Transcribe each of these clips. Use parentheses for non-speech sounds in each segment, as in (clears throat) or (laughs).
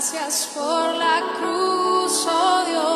Gracias por la cruz, oh Dios,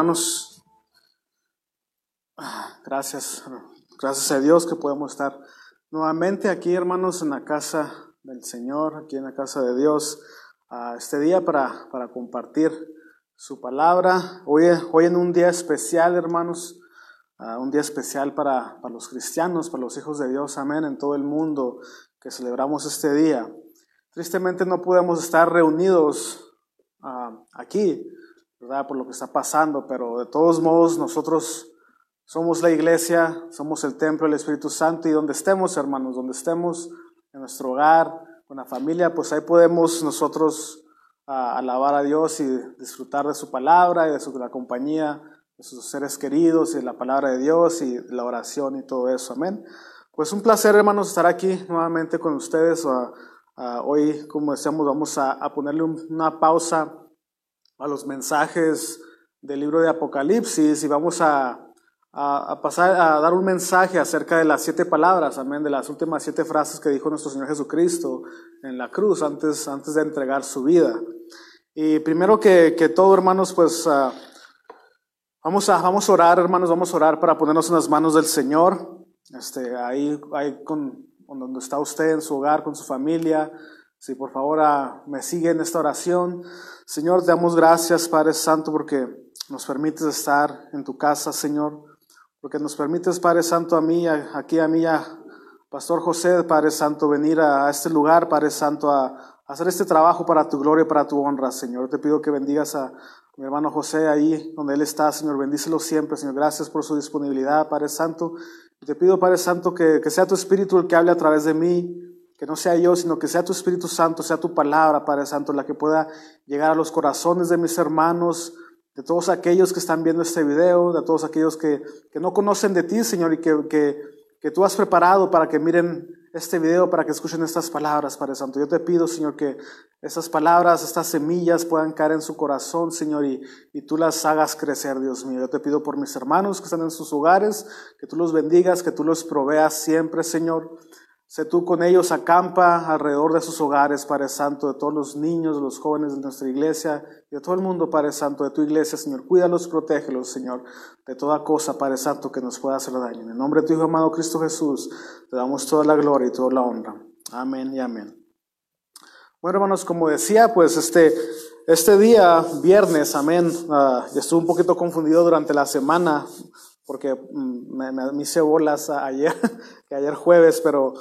hermanos. Gracias, gracias a Dios que podemos estar nuevamente aquí, hermanos, en la casa del Señor, aquí en la casa de Dios, este día para, para compartir su palabra. Hoy, en un día especial, hermanos, un día especial para, para los cristianos, para los hijos de Dios, amén, en todo el mundo que celebramos este día. Tristemente no podemos estar reunidos ah, aquí, ¿verdad? Por lo que está pasando, pero de todos modos nosotros somos la iglesia, somos el templo del Espíritu Santo y donde estemos, hermanos, donde estemos, en nuestro hogar, con la familia, pues ahí podemos nosotros ah, alabar a Dios y disfrutar de su palabra y de su, la compañía de sus seres queridos y de la palabra de Dios y la oración y todo eso, amén. Pues un placer, hermanos, estar aquí nuevamente con ustedes. Ah, ah, hoy, como decíamos, vamos a, a ponerle un- una pausa a los mensajes del libro de Apocalipsis y vamos a, a- pasar a dar un mensaje acerca de las siete palabras, amén, de las últimas siete frases que dijo nuestro Señor Jesucristo en la cruz antes, antes de entregar su vida. Y primero que, que todo, hermanos, pues ah, vamos, a, vamos a orar, hermanos, vamos a orar para ponernos en las manos del Señor. Este, ahí, ahí con donde está usted en su hogar, con su familia. Si por favor ah, me sigue en esta oración. Señor, te damos gracias, Padre Santo, porque nos permites estar en tu casa, Señor. Porque nos permites, Padre Santo, a mí, aquí a mí, a Pastor José, Padre Santo, venir a, este lugar, Padre Santo, a, hacer este trabajo para tu gloria y para tu honra, Señor. Te pido que bendigas a mi hermano José ahí donde él está, Señor. Bendícelo siempre, Señor. Gracias por su disponibilidad, Padre Santo. Te pido, Padre Santo, que, que sea tu Espíritu el que hable a través de mí, que no sea yo, sino que sea tu Espíritu Santo, sea tu palabra, Padre Santo, la que pueda llegar a los corazones de mis hermanos, de todos aquellos que están viendo este video, de todos aquellos que, que no conocen de ti, Señor, y que, que, que tú has preparado para que miren este video, para que escuchen estas palabras, Padre Santo. Yo te pido, Señor, que estas palabras, estas semillas puedan caer en su corazón, Señor, y, y tú las hagas crecer, Dios mío. Yo te pido por mis hermanos que están en sus hogares, que tú los bendigas, que tú los proveas siempre, Señor. Sé tú con ellos, acampa alrededor de sus hogares, Padre Santo, de todos los niños, de los jóvenes de nuestra iglesia y de todo el mundo, Padre Santo, de tu iglesia, Señor. Cuídalos, protégelos, Señor, de toda cosa, Padre Santo, que nos pueda hacer daño. En el nombre de tu Hijo amado Cristo Jesús, te damos toda la gloria y toda la honra. Amén y amén. Bueno, hermanos, como decía, pues este, este día, viernes, amén, ya estuve un poquito confundido durante la semana porque mm, me, me- me hice bolas ayer, (laughs) que ayer jueves, pero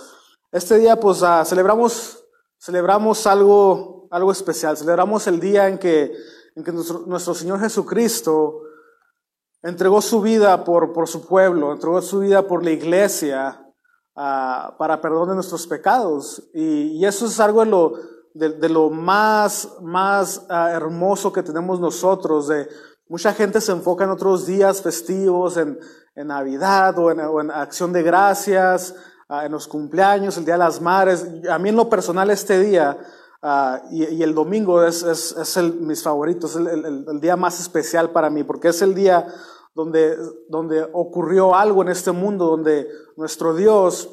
este día pues ah, celebramos, celebramos algo, algo especial, celebramos el día en que, en que nuestro, Señor Jesucristo entregó su vida por, por su pueblo, entregó su vida por la iglesia ah, para perdón de nuestros pecados. Y, eso es algo de lo, de lo más, más ah, hermoso que tenemos nosotros. De, mucha gente se enfoca en otros días festivos, en, en Navidad o en, o en Acción de Gracias, ah, en los cumpleaños, el Día de las Madres. A mí en lo personal este día Ah, y, el domingo es, es, es el, mis favoritos, el, el- día más especial para mí, porque es el día donde, donde ocurrió algo en este mundo, donde nuestro Dios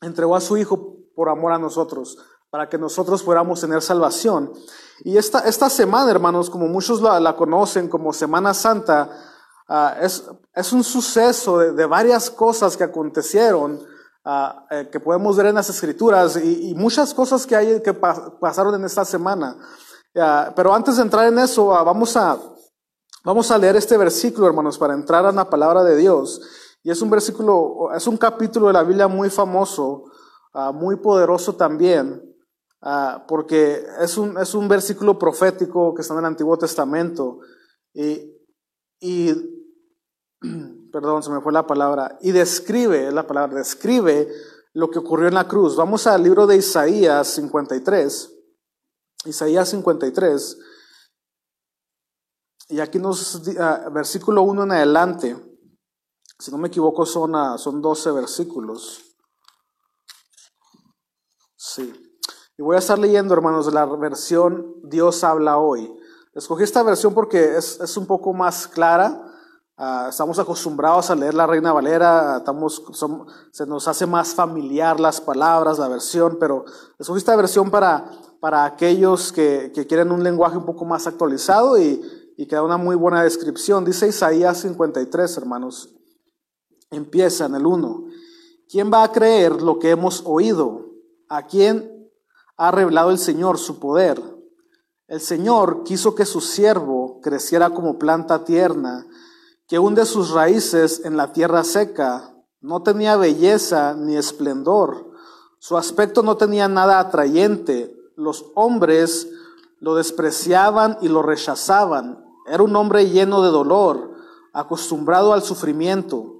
entregó a su Hijo por amor a nosotros, para que nosotros fuéramos tener salvación. Y esta, esta semana, hermanos, como muchos la, la conocen como Semana Santa, ah, es, es un suceso de, de varias cosas que acontecieron eh, que podemos ver en las escrituras y, y muchas cosas que hay que pa- pasaron en esta semana. Ah, pero antes de entrar en eso, ah, vamos a, vamos a leer este versículo, hermanos, para entrar a la palabra de Dios. Y es un versículo, es un capítulo de la Biblia muy famoso, muy poderoso también, porque es un, es un versículo profético que está en el Antiguo Testamento. Y, y (clears throat) perdón, se me fue la palabra, y describe, es la palabra, describe lo que ocurrió en la cruz. Vamos al libro de Isaías 53, Isaías 53, y aquí nos, ah, versículo 1 en adelante, si no me equivoco son, ah, son 12 versículos. Sí. Y voy a estar leyendo, hermanos, la versión Dios habla hoy. Escogí esta versión porque es, es un poco más clara. Ah, estamos acostumbrados a leer la Reina Valera, estamos, som- se nos hace más familiar las palabras, la versión, pero escogí esta versión para, para aquellos que, que quieren un lenguaje un poco más actualizado y, y que da una muy buena descripción. Dice Isaías 53, hermanos. Empieza en el 1. ¿Quién va a creer lo que hemos oído? ¿A quién ha revelado el Señor su poder? El Señor quiso que su siervo creciera como planta tierna, que hunde sus raíces en la tierra seca. No tenía belleza ni esplendor. Su aspecto no tenía nada atrayente. Los hombres lo despreciaban y lo rechazaban. Era un hombre lleno de dolor, acostumbrado al sufrimiento.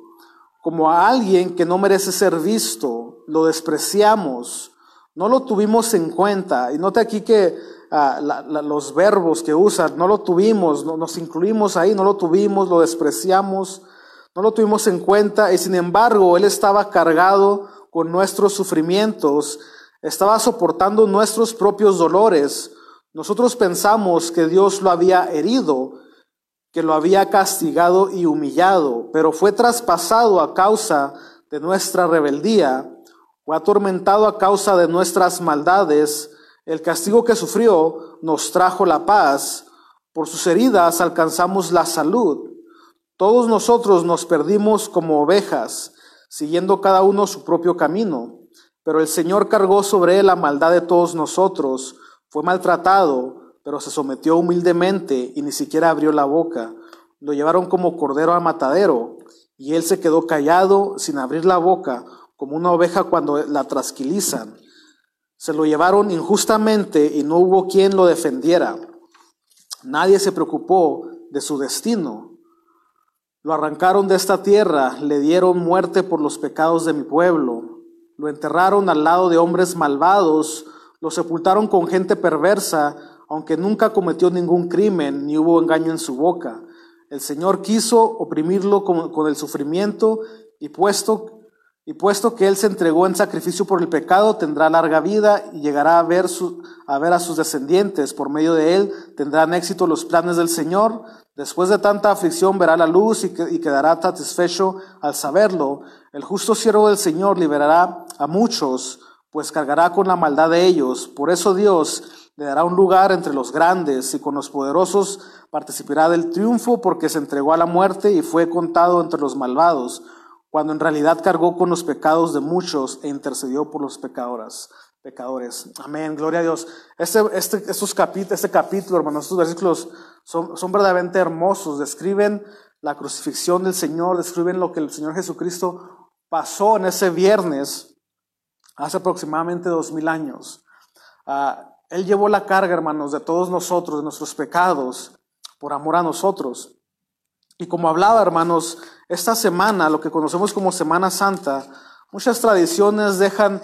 Como a alguien que no merece ser visto, lo despreciamos. No lo tuvimos en cuenta. Y note aquí que ah, los verbos que usan, no lo tuvimos, no, nos incluimos ahí, no lo tuvimos, lo despreciamos, no lo tuvimos en cuenta y sin embargo Él estaba cargado con nuestros sufrimientos, estaba soportando nuestros propios dolores. Nosotros pensamos que Dios lo había herido, que lo había castigado y humillado, pero fue traspasado a causa de nuestra rebeldía, fue atormentado a causa de nuestras maldades. El castigo que sufrió nos trajo la paz. Por sus heridas alcanzamos la salud. Todos nosotros nos perdimos como ovejas, siguiendo cada uno su propio camino. Pero el Señor cargó sobre él la maldad de todos nosotros. Fue maltratado, pero se sometió humildemente y ni siquiera abrió la boca. Lo llevaron como cordero al matadero, y él se quedó callado sin abrir la boca, como una oveja cuando la trasquilizan. Se lo llevaron injustamente y no hubo quien lo defendiera. Nadie se preocupó de su destino. Lo arrancaron de esta tierra, le dieron muerte por los pecados de mi pueblo. Lo enterraron al lado de hombres malvados, lo sepultaron con gente perversa, aunque nunca cometió ningún crimen ni hubo engaño en su boca. El Señor quiso oprimirlo con, con el sufrimiento y puesto y puesto que él se entregó en sacrificio por el pecado, tendrá larga vida y llegará a ver, a sus descendientes. Por medio de él tendrán éxito los planes del Señor. Después de tanta aflicción verá la luz y, y quedará satisfecho al saberlo. El justo siervo del Señor liberará a muchos, pues cargará con la maldad de ellos. Por eso Dios le dará un lugar entre los grandes y con los poderosos participará del triunfo porque se entregó a la muerte y fue contado entre los malvados cuando en realidad cargó con los pecados de muchos e intercedió por los pecadores. pecadores. Amén, gloria a Dios. Este, este, estos este capítulo, hermanos, estos versículos son, son verdaderamente hermosos, describen la crucifixión del Señor, describen lo que el Señor Jesucristo pasó en ese viernes hace aproximadamente dos mil años. Ah, él llevó la carga, hermanos, de todos nosotros, de nuestros pecados, por amor a nosotros. Y como hablaba, hermanos, esta semana, lo que conocemos como Semana Santa, muchas tradiciones dejan,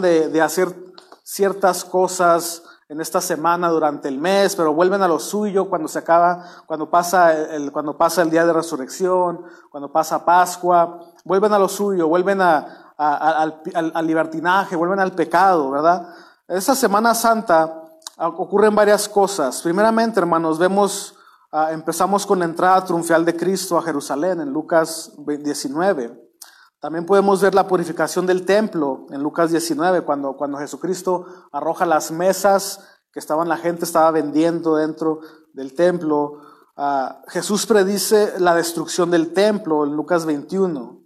de, hacer ciertas cosas en esta semana durante el mes, pero vuelven a lo suyo cuando se acaba, cuando pasa el, cuando pasa el día de resurrección, cuando pasa Pascua, vuelven a lo suyo, vuelven al, al- libertinaje, vuelven al pecado, ¿verdad? Esta Semana Santa ocurren varias cosas. Primeramente, hermanos, vemos Ah, empezamos con la entrada triunfal de Cristo a Jerusalén en Lucas 19. También podemos ver la purificación del templo en Lucas 19, cuando, cuando Jesucristo arroja las mesas que estaban, la gente estaba vendiendo dentro del templo. Ah, Jesús predice la destrucción del templo en Lucas 21.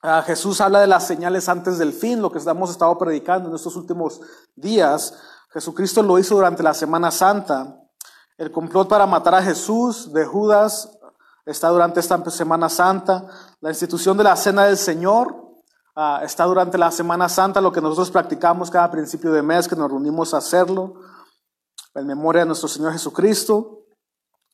Ah, Jesús habla de las señales antes del fin, lo que hemos estado predicando en estos últimos días. Jesucristo lo hizo durante la Semana Santa. El complot para matar a Jesús de Judas está durante esta Semana Santa. La institución de la Cena del Señor ah, está durante la Semana Santa, lo que nosotros practicamos cada principio de mes, que nos reunimos a hacerlo, en memoria de nuestro Señor Jesucristo.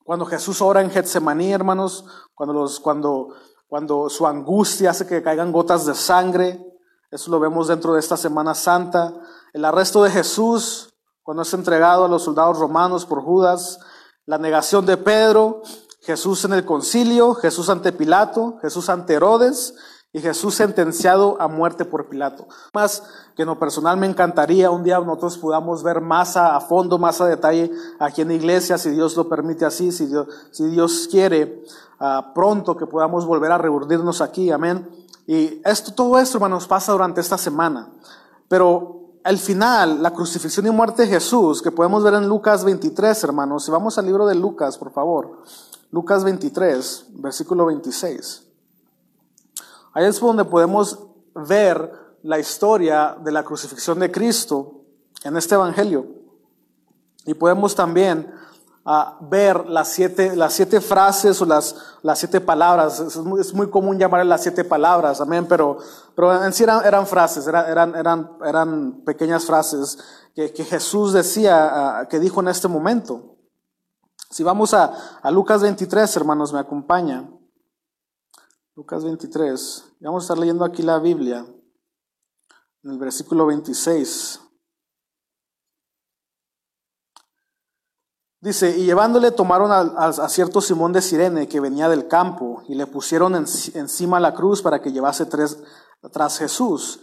Cuando Jesús ora en Getsemaní, hermanos, cuando, cuando, cuando su angustia hace que caigan gotas de sangre, eso lo vemos dentro de esta Semana Santa. El arresto de Jesús, cuando es entregado a los soldados romanos por Judas, la negación de Pedro, Jesús en el concilio, Jesús ante Pilato, Jesús ante Herodes y Jesús sentenciado a muerte por Pilato. Más que en lo personal me encantaría un día nosotros podamos ver más a, fondo, más a detalle aquí en la iglesia, si Dios lo permite así, si Dios, si Dios quiere, ah, pronto que podamos volver a reunirnos aquí, amén. Y esto, todo esto, hermanos, pasa durante esta semana. Pero al final, la crucifixión y muerte de Jesús, que podemos ver en Lucas 23, hermanos, si vamos al libro de Lucas, por favor, Lucas 23, versículo 26. Ahí es donde podemos ver la historia de la crucifixión de Cristo en este Evangelio. Y podemos también ah, ver las siete, las siete frases o las, las siete palabras. Es muy, es muy común llamar las siete palabras, amén, pero, pero en sí eran, eran frases, eran, eran, eran, eran pequeñas frases que, que Jesús decía, ah, que dijo en este momento. Si vamos a, a Lucas 23, hermanos, me acompaña. Lucas 23. Vamos a estar leyendo aquí la Biblia, en el versículo 26. Dice, y llevándole tomaron a, cierto Simón de Sirene que venía del campo y le pusieron en- encima la cruz para que llevase tres, tras Jesús.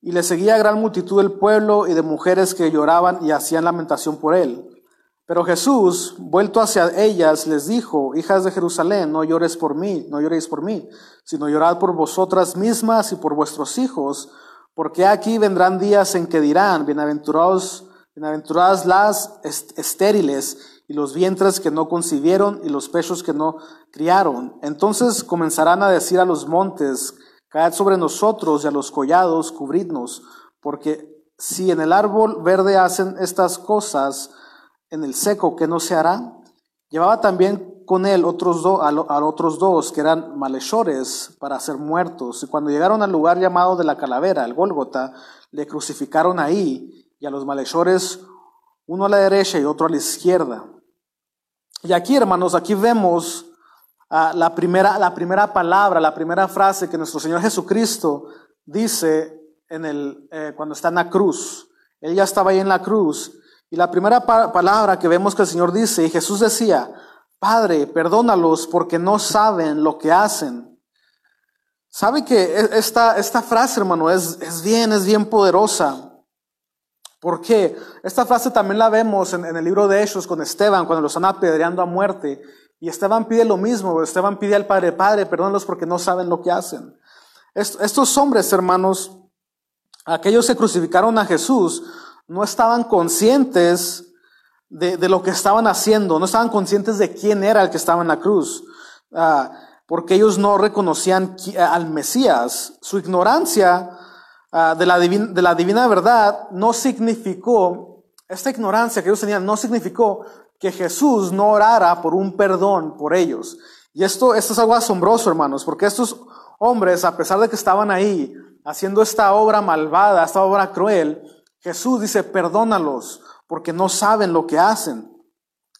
Y le seguía gran multitud del pueblo y de mujeres que lloraban y hacían lamentación por él. Pero Jesús, vuelto hacia ellas, les dijo, hijas de Jerusalén, no llores por mí, no lloréis por mí, sino llorad por vosotras mismas y por vuestros hijos, porque aquí vendrán días en que dirán, bienaventurados, bienaventuradas las est- estériles y los vientres que no concibieron y los pechos que no criaron. Entonces comenzarán a decir a los montes, caed sobre nosotros y a los collados, cubridnos, porque si en el árbol verde hacen estas cosas, en el seco, que no se hará? Llevaba también con él otros, do- a, a otros dos que eran malhechores para ser muertos. Y cuando llegaron al lugar llamado de la calavera, el Gólgota, le crucificaron ahí y a los malhechores uno a la derecha y otro a la izquierda. Y aquí, hermanos, aquí vemos ah, la, primera, la primera palabra, la primera frase que nuestro Señor Jesucristo dice en el, eh, cuando está en la cruz. Él ya estaba ahí en la cruz. Y la primera pa- palabra que vemos que el Señor dice, y Jesús decía, Padre, perdónalos porque no saben lo que hacen. Sabe que e- esta, esta frase, hermano, es, es bien, es bien poderosa. ¿Por qué? Esta frase también la vemos en, el libro de Hechos con Esteban, cuando lo están apedreando a muerte. Y Esteban pide lo mismo, Esteban pide al Padre, Padre, perdónalos porque no saben lo que hacen. Est- estos hombres, hermanos, aquellos que crucificaron a Jesús, no estaban conscientes de, lo que estaban haciendo, no estaban conscientes de quién era el que estaba en la cruz, Ah, porque ellos no reconocían al Mesías. Su ignorancia ah, de, la divin- de la divina verdad no significó, esta ignorancia que ellos tenían no significó que Jesús no orara por un perdón por ellos. Y esto, esto es algo asombroso, hermanos, porque estos hombres, a pesar de que estaban ahí haciendo esta obra malvada, esta obra cruel, Jesús dice, perdónalos, porque no saben lo que hacen.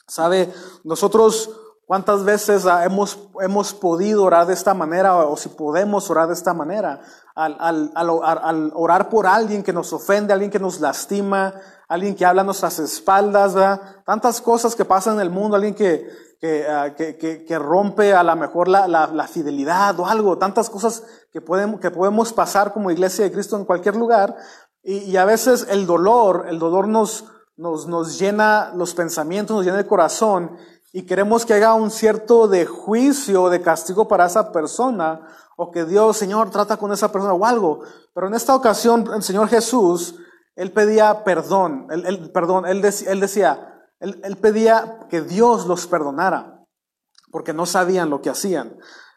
¿Sabe? Nosotros cuántas veces ah, hemos, hemos podido orar de esta manera o, si podemos orar de esta manera. Al, al, al, orar- por alguien que nos ofende, alguien que nos lastima, alguien que habla a nuestras espaldas, ¿verdad? tantas cosas que pasan en el mundo, alguien que, que, ah, que, que, rompe a lo mejor la, la, la fidelidad o algo, tantas cosas que podemos, que podemos pasar como iglesia de Cristo en cualquier lugar. Y, y a veces el dolor, el dolor nos, nos, nos llena los pensamientos, nos llena el corazón y queremos que haga un cierto de juicio, de castigo para esa persona o que Dios, Señor, trata con esa persona o algo. Pero en esta ocasión, el Señor Jesús, Él pedía perdón, Él, perdón, él, dec- él decía, él, pedía que Dios los perdonara porque no sabían lo que hacían.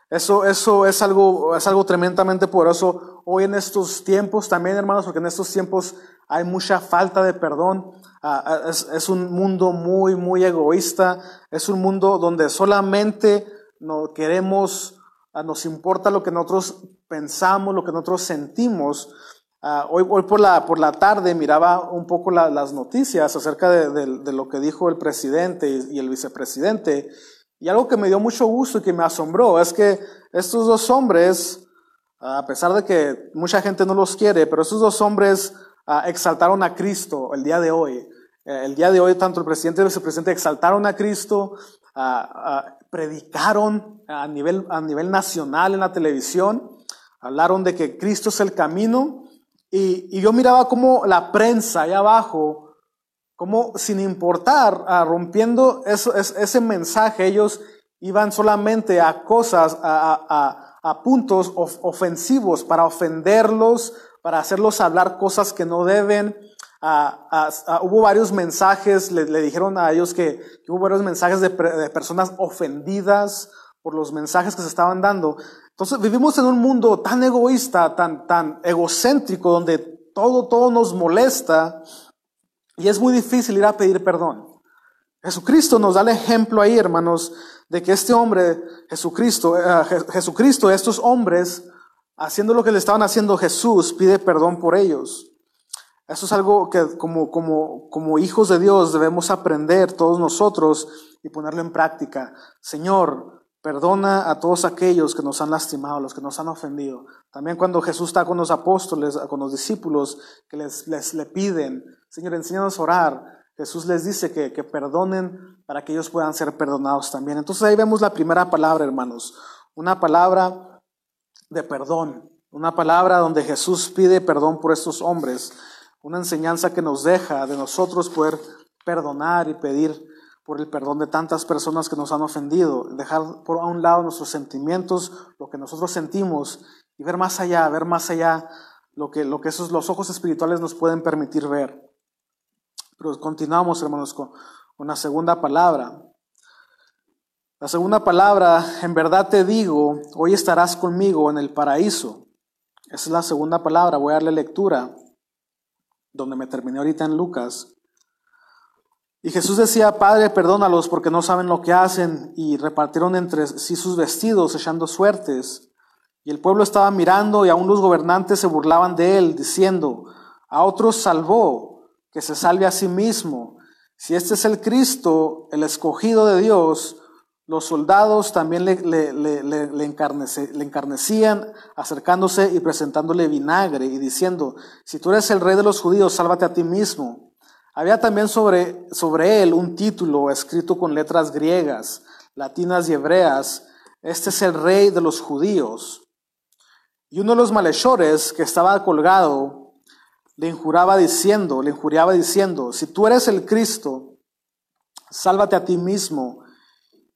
Eso, eso es algo, es algo tremendamente poderoso hoy en estos tiempos también, hermanos, porque en estos tiempos hay mucha falta de perdón. Ah, ah, es, es un mundo muy, muy egoísta. Es un mundo donde solamente no queremos, nos importa lo que nosotros pensamos, lo que nosotros sentimos. Ah, hoy, por la, por la tarde miraba un poco la- las noticias acerca de, lo que dijo el presidente y, el vicepresidente. Y algo que me dio mucho gusto y que me asombró es que estos dos hombres, a pesar de que mucha gente no los quiere, pero estos dos hombres ah, exaltaron a Cristo el día de hoy. Eh, el día de hoy, tanto el presidente y el vicepresidente exaltaron a Cristo, predicaron a nivel, a nivel nacional en la televisión, hablaron de que Cristo es el camino. Y, y yo miraba como la prensa allá abajo, como sin importar, ah, rompiendo eso, es- ese mensaje, ellos iban solamente a cosas, a, a- a- puntos of- ofensivos para ofenderlos, para hacerlos hablar cosas que no deben. Ah, ah, ah, hubo varios mensajes, le, le dijeron a ellos que, que hubo varios mensajes de, de personas ofendidas por los mensajes que se estaban dando. Entonces vivimos en un mundo tan egoísta, tan, tan egocéntrico, donde todo, todo nos molesta y es muy difícil ir a pedir perdón. Jesucristo nos da el ejemplo ahí, hermanos, de que este hombre, Jesucristo, eh, Je- Jesucristo, estos hombres, haciendo lo que le estaban haciendo Jesús, pide perdón por ellos. Eso es algo que como, como, como hijos de Dios debemos aprender todos nosotros y ponerlo en práctica. Señor, perdona a todos aquellos que nos han lastimado, los que nos han ofendido. También cuando Jesús está con los apóstoles, con los discípulos, que les, les le piden, Señor, enséñanos a orar. Jesús les dice que, que perdonen para que ellos puedan ser perdonados también. Entonces ahí vemos la primera palabra, hermanos. Una palabra de perdón. Una palabra donde Jesús pide perdón por estos hombres. Una enseñanza que nos deja de nosotros poder perdonar y pedir por el perdón de tantas personas que nos han ofendido. Dejar por a un lado nuestros sentimientos, lo que nosotros sentimos y ver más allá, ver más allá lo que, lo que esos, los ojos espirituales nos pueden permitir ver. Pero continuamos, hermanos, con una segunda palabra. La segunda palabra, en verdad te digo, hoy estarás conmigo en el paraíso. Esa es la segunda palabra. Voy a darle lectura, donde me terminé ahorita en Lucas. Y Jesús decía, Padre, perdónalos porque no saben lo que hacen. Y repartieron entre sí sus vestidos, echando suertes. Y el pueblo estaba mirando y aún los gobernantes se burlaban de él, diciendo, a otros salvó, que se salve a sí mismo. Si este es el Cristo, el escogido de Dios, los soldados también le, encarnecían, acercándose y presentándole vinagre y diciendo, si tú eres el rey de los judíos, sálvate a ti mismo. Había también sobre, sobre él un título escrito con letras griegas, latinas y hebreas, este es el rey de los judíos. Y uno de los malhechores que estaba colgado le injuraba diciendo, le injuriaba diciendo, si tú eres el Cristo, sálvate a ti mismo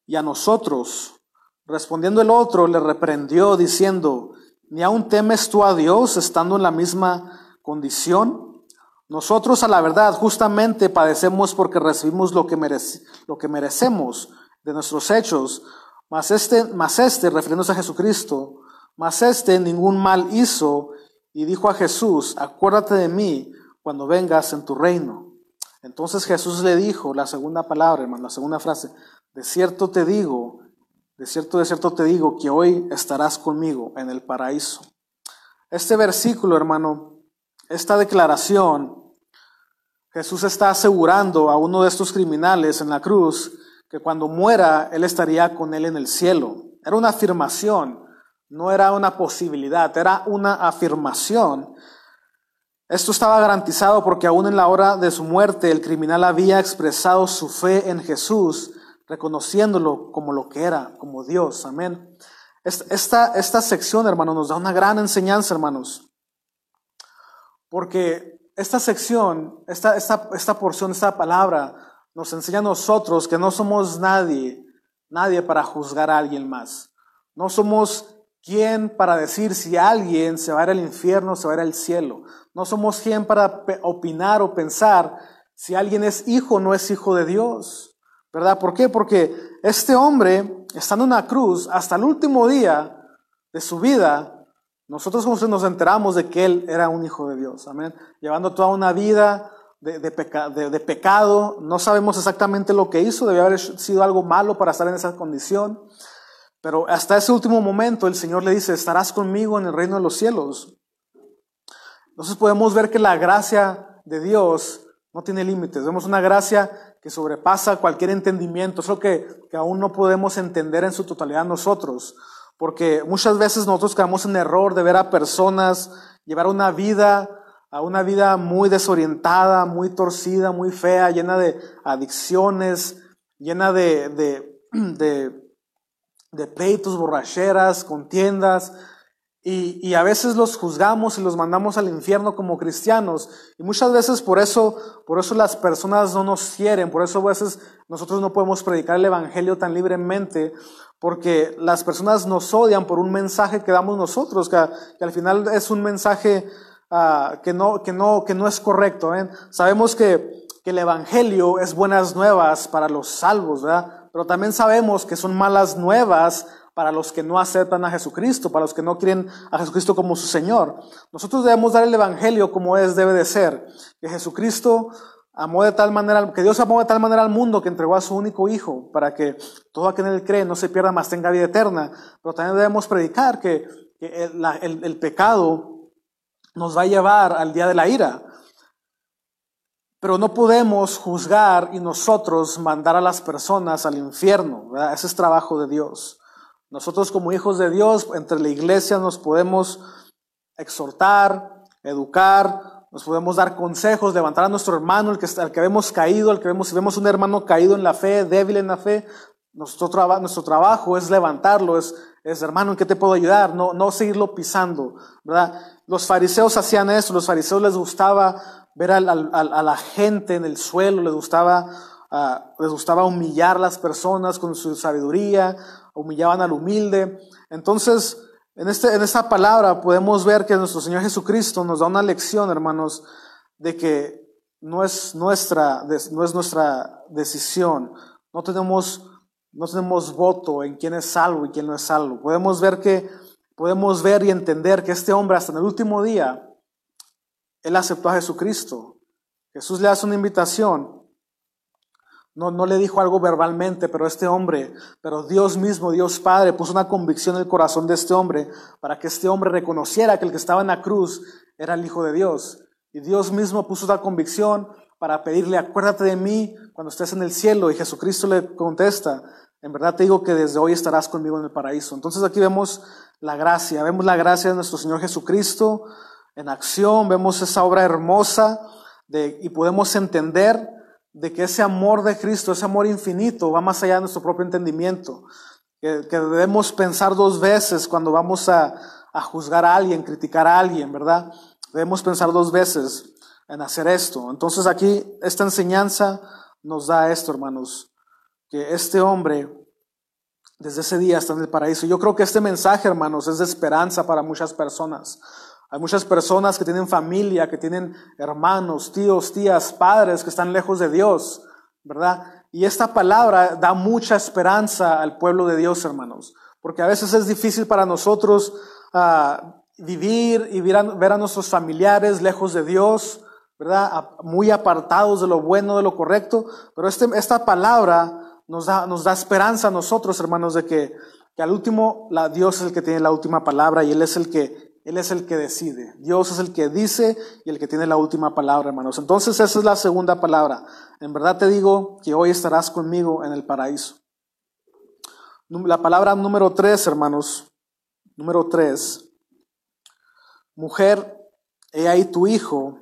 y a nosotros. Respondiendo el otro, le reprendió diciendo, ¿ni aún temes tú a Dios estando en la misma condición? Nosotros a la verdad justamente padecemos porque recibimos lo que, lo que merecemos de nuestros hechos, mas este, mas este, refiriéndose a Jesucristo, mas este ningún mal hizo y dijo a Jesús, acuérdate de mí cuando vengas en tu reino. Entonces Jesús le dijo la segunda palabra, hermano, la segunda frase, de cierto te digo, de cierto, de cierto te digo que hoy estarás conmigo en el paraíso. Este versículo, hermano, esta declaración, Jesús está asegurando a uno de estos criminales en la cruz que cuando muera, Él estaría con Él en el cielo. Era una afirmación, no era una posibilidad, era una afirmación. Esto estaba garantizado porque aún en la hora de su muerte el criminal había expresado su fe en Jesús, reconociéndolo como lo que era, como Dios. Amén. Es- Esta, esta sección, hermano, nos da una gran enseñanza, hermanos. Porque esta sección, esta, esta, esta porción, esta palabra, nos enseña a nosotros que no somos nadie, nadie para juzgar a alguien más. No somos quien para decir si alguien se va a ir al infierno, se va a ir al cielo. No somos quien para opinar o pensar si alguien es hijo o no es hijo de Dios. ¿Verdad? ¿Por qué? Porque este hombre, estando en una cruz, hasta el último día de su vida, nosotros nos enteramos de que él era un hijo de Dios. Amén. Llevando toda una vida de, de peca- de- de pecado. No sabemos exactamente lo que hizo. Debió haber sido algo malo para estar en esa condición. Pero hasta ese último momento el Señor le dice, estarás conmigo en el reino de los cielos. Entonces podemos ver que la gracia de Dios no tiene límites. Vemos una gracia que sobrepasa cualquier entendimiento. Es lo que, que aún no podemos entender en su totalidad nosotros. Porque muchas veces nosotros caemos en error de ver a personas llevar una vida, a una vida muy desorientada, muy torcida, muy fea, llena de adicciones, llena de, de, (clears throat) de de pleitos, borracheras, contiendas, y, y, a veces los juzgamos y los mandamos al infierno como cristianos. Y muchas veces por eso, por eso las personas no nos quieren, por eso a veces nosotros no podemos predicar el Evangelio tan libremente, porque las personas nos odian por un mensaje que damos nosotros, que, al final es un mensaje ah, que, no, que, no, que no es correcto. ¿ven? Sabemos que, que el Evangelio es buenas nuevas para los salvos, ¿verdad? Pero también sabemos que son malas nuevas para los que no aceptan a Jesucristo, para los que no quieren a Jesucristo como su Señor. Nosotros debemos dar el Evangelio como es, debe de ser. Que Jesucristo amó de tal manera, que Dios amó de tal manera al mundo que entregó a su único Hijo para que todo aquel en él cree no se pierda, más tenga vida eterna. Pero también debemos predicar que, que el, pecado nos va a llevar al día de la ira. Pero no podemos juzgar y nosotros mandar a las personas al infierno. Ese es trabajo de Dios. Nosotros como hijos de Dios, entre la iglesia nos podemos exhortar, educar, nos podemos dar consejos, levantar a nuestro hermano, el que, al que vemos caído, al que vemos, si vemos un hermano caído en la fe, débil en la fe, nuestro, nuestro trabajo es levantarlo, es, es hermano, ¿en qué te puedo ayudar? No, no seguirlo pisando, ¿verdad? Los fariseos hacían eso, los fariseos les gustaba ver a la gente en el suelo, les gustaba, ah, les gustaba humillar a las personas con su sabiduría, humillaban al humilde. Entonces, en, este, en esta palabra podemos ver que nuestro Señor Jesucristo nos da una lección, hermanos, de que no es nuestra, no es nuestra decisión. No tenemos, no tenemos voto en quién es salvo y quién no es salvo. Podemos ver que, podemos ver y entender que este hombre hasta en el último día, él aceptó a Jesucristo. Jesús le hace una invitación. No, no le dijo algo verbalmente, pero este hombre, pero Dios mismo, Dios Padre, puso una convicción en el corazón de este hombre para que este hombre reconociera que el que estaba en la cruz era el Hijo de Dios. Y Dios mismo puso una convicción para pedirle, acuérdate de mí cuando estés en el cielo. Y Jesucristo le contesta, en verdad te digo que desde hoy estarás conmigo en el paraíso. Entonces aquí vemos la gracia, vemos la gracia de nuestro Señor Jesucristo en acción, vemos esa obra hermosa y podemos entender de que ese amor de Cristo, ese amor infinito, va más allá de nuestro propio entendimiento. Que, que debemos pensar dos veces cuando vamos a, a juzgar a alguien, criticar a alguien, ¿verdad? Debemos pensar dos veces en hacer esto. Entonces aquí esta enseñanza nos da esto, hermanos, que este hombre desde ese día está en el paraíso. Yo creo que este mensaje, hermanos, es de esperanza para muchas personas. Hay muchas personas que tienen familia, que tienen hermanos, tíos, tías, padres que están lejos de Dios, ¿verdad? Y esta palabra da mucha esperanza al pueblo de Dios, hermanos, porque a veces es difícil para nosotros ah, vivir y ver a, nuestros familiares lejos de Dios, ¿verdad? Muy apartados de lo bueno, de lo correcto, pero este, esta palabra nos da, nos da esperanza a nosotros, hermanos, de que, que al último Dios es el que tiene la última palabra y Él es el que él es el que decide. Dios es el que dice y el que tiene la última palabra, hermanos. Entonces esa es la segunda palabra. En verdad te digo que hoy estarás conmigo en el paraíso. La palabra número tres, hermanos. Número tres. Mujer, he ahí tu hijo,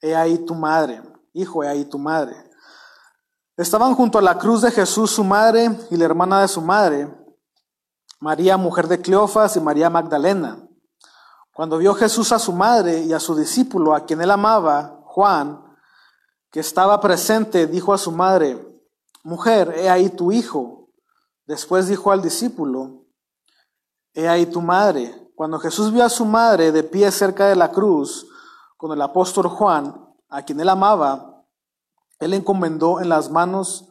he ahí tu madre. Hijo, he ahí tu madre. Estaban junto a la cruz de Jesús su madre y la hermana de su madre, María, mujer de Cleofas, y María Magdalena. Cuando vio Jesús a su madre y a su discípulo, a quien él amaba, Juan, que estaba presente, dijo a su madre, Mujer, he ahí tu hijo. Después dijo al discípulo, He ahí tu madre. Cuando Jesús vio a su madre de pie cerca de la cruz, con el apóstol Juan, a quien él amaba, él encomendó en las manos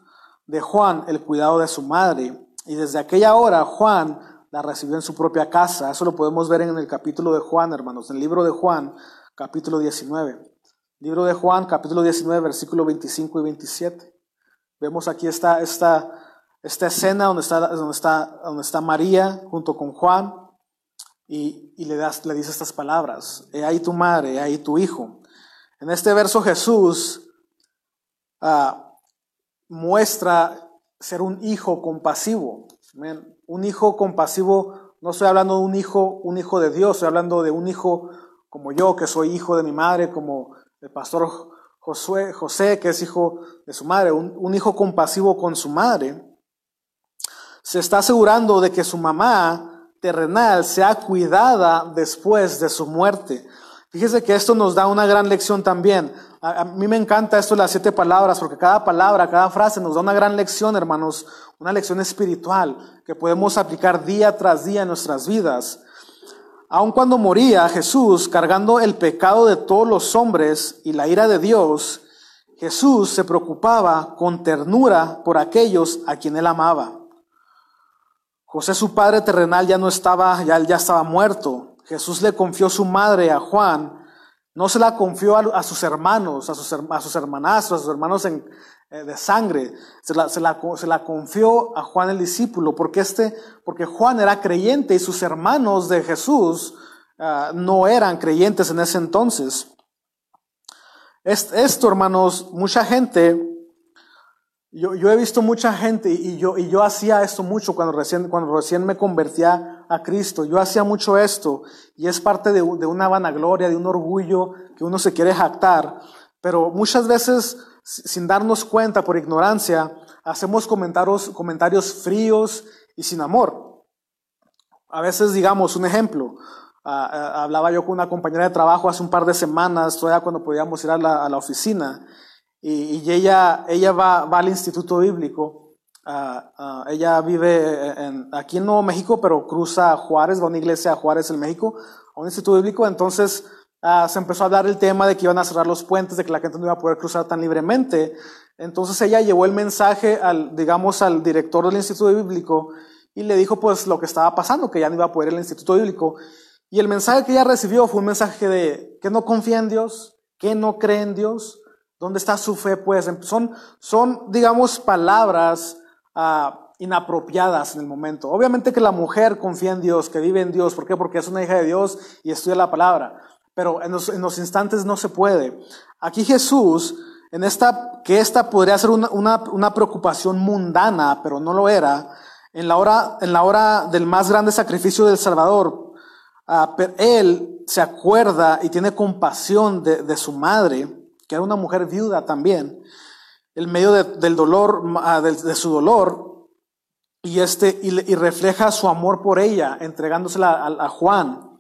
de Juan el cuidado de su madre. Y desde aquella hora Juan la recibió en su propia casa. Eso lo podemos ver en el capítulo de Juan, hermanos, en el libro de Juan, capítulo 19. Libro de Juan, capítulo 19, versículo 25 y 27. Vemos aquí esta, esta, esta escena donde está, donde, está, donde está María junto con Juan y, y le, das, le dice estas palabras. He ahí tu madre, he ahí tu hijo. En este verso Jesús ah, muestra ser un hijo compasivo. Amén. Un hijo compasivo, no estoy hablando de un hijo, un hijo de Dios, estoy hablando de un hijo como yo, que soy hijo de mi madre, como el pastor José, que es hijo de su madre, un, un hijo compasivo con su madre. Se está asegurando de que su mamá terrenal sea cuidada después de su muerte. Fíjese que esto nos da una gran lección también. A, mí me encanta esto de las siete palabras, porque cada palabra, cada frase nos da una gran lección, hermanos, una lección espiritual que podemos aplicar día tras día en nuestras vidas. Aun cuando moría Jesús cargando el pecado de todos los hombres y la ira de Dios, Jesús se preocupaba con ternura por aquellos a quien él amaba. José, su padre terrenal, ya no estaba, ya, ya estaba muerto. Jesús le confió su madre a Juan. No se la confió a, sus hermanos, a sus, a sus hermanastros, a sus hermanos eh, de sangre. Se la, se, la, confió a Juan el discípulo, porque, este, porque Juan era creyente y sus hermanos de Jesús ah, no eran creyentes en ese entonces. Es- Esto, hermanos, mucha gente, yo, yo he visto mucha gente y yo, y yo hacía esto mucho cuando recién, cuando recién me convertía a Cristo. Yo hacía mucho esto y es parte de, un- de una vanagloria, de un orgullo que uno se quiere jactar. Pero muchas veces, si- sin darnos cuenta, por ignorancia, hacemos comentarios, comentarios fríos y sin amor. A veces, digamos, un ejemplo. hablaba yo con una compañera de trabajo hace un par de semanas, todavía cuando podíamos ir a la, a la oficina, y, y ella, ella va, va al Instituto Bíblico. Ah, ah, ella vive en, aquí en Nuevo México, pero cruza a Juárez, va a una iglesia a Juárez en México, a un Instituto Bíblico. Entonces ah, se empezó a hablar el tema de que iban a cerrar los puentes, de que la gente no iba a poder cruzar tan libremente. Entonces ella llevó el mensaje al, digamos, al director del Instituto Bíblico y le dijo pues lo que estaba pasando, que ya no iba a poder ir al Instituto Bíblico. Y el mensaje que ella recibió fue un mensaje de que no confía en Dios, que no cree en Dios. ¿Dónde está su fe? Pues son, son digamos, palabras ah, inapropiadas en el momento. Obviamente que la mujer confía en Dios, que vive en Dios. ¿Por qué? Porque es una hija de Dios y estudia la palabra. Pero en los, instantes no se puede. Aquí Jesús, en esta, que esta podría ser una, una, preocupación mundana, pero no lo era, en la hora, en la hora del más grande sacrificio del Salvador, Ah, él se acuerda y tiene compasión de, de su madre, que era una mujer viuda también, en medio de- del dolor, ah, de, su dolor, y, este, y, le- y refleja su amor por ella, entregándosela a, Juan.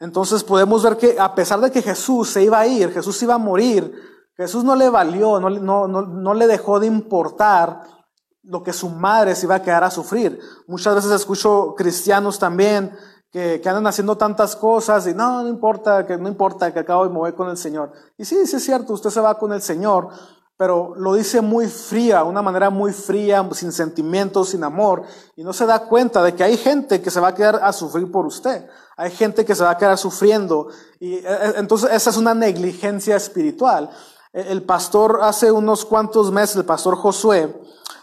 Entonces podemos ver que a pesar de que Jesús se iba a ir, Jesús iba a morir, Jesús no le valió, no, no, no, no le dejó de importar lo que su madre se iba a quedar a sufrir. Muchas veces escucho cristianos también que, que andan haciendo tantas cosas y no, no importa, que no importa, que acabo de mover con el Señor. Y sí, sí es cierto, usted se va con el Señor, pero lo dice muy fría, una manera muy fría, sin sentimientos, sin amor, y no se da cuenta de que hay gente que se va a quedar a sufrir por usted. Hay gente que se va a quedar sufriendo. Y eh, eh, entonces esa es una negligencia espiritual. El pastor hace unos cuantos meses, el pastor Josué,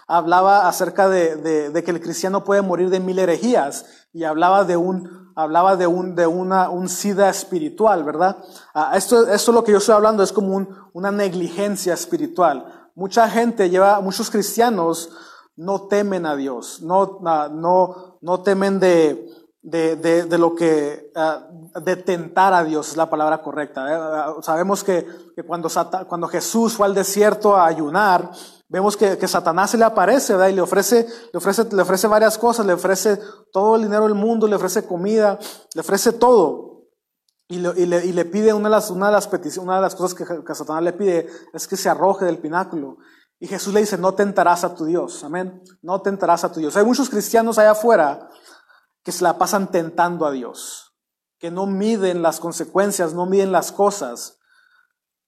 hablaba acerca de- de que el cristiano puede morir de mil herejías y hablaba de un, hablaba de un, de una, un sida espiritual, ¿verdad? Ah, esto, esto lo que yo estoy hablando es como un- una negligencia espiritual. Mucha gente lleva, muchos cristianos no temen a Dios, no, ah, no, no temen de, de, de, lo que, ah, de tentar a Dios es la palabra correcta. ¿eh? Sabemos que, que cuando, cuando Jesús fue al desierto a ayunar, vemos que, que Satanás se le aparece. Y le ofrece, le ofrece, le ofrece varias cosas, le ofrece todo el dinero del mundo, le ofrece comida, le ofrece todo. Y le, y le, y le pide una de las, una de las peticiones, una de las cosas que, que Satanás le pide es que se arroje del pináculo. Y Jesús le dice, no tentarás a tu Dios, amén. No tentarás a tu Dios. Hay muchos cristianos allá afuera que se la pasan tentando a Dios, que no miden las consecuencias, no miden las cosas.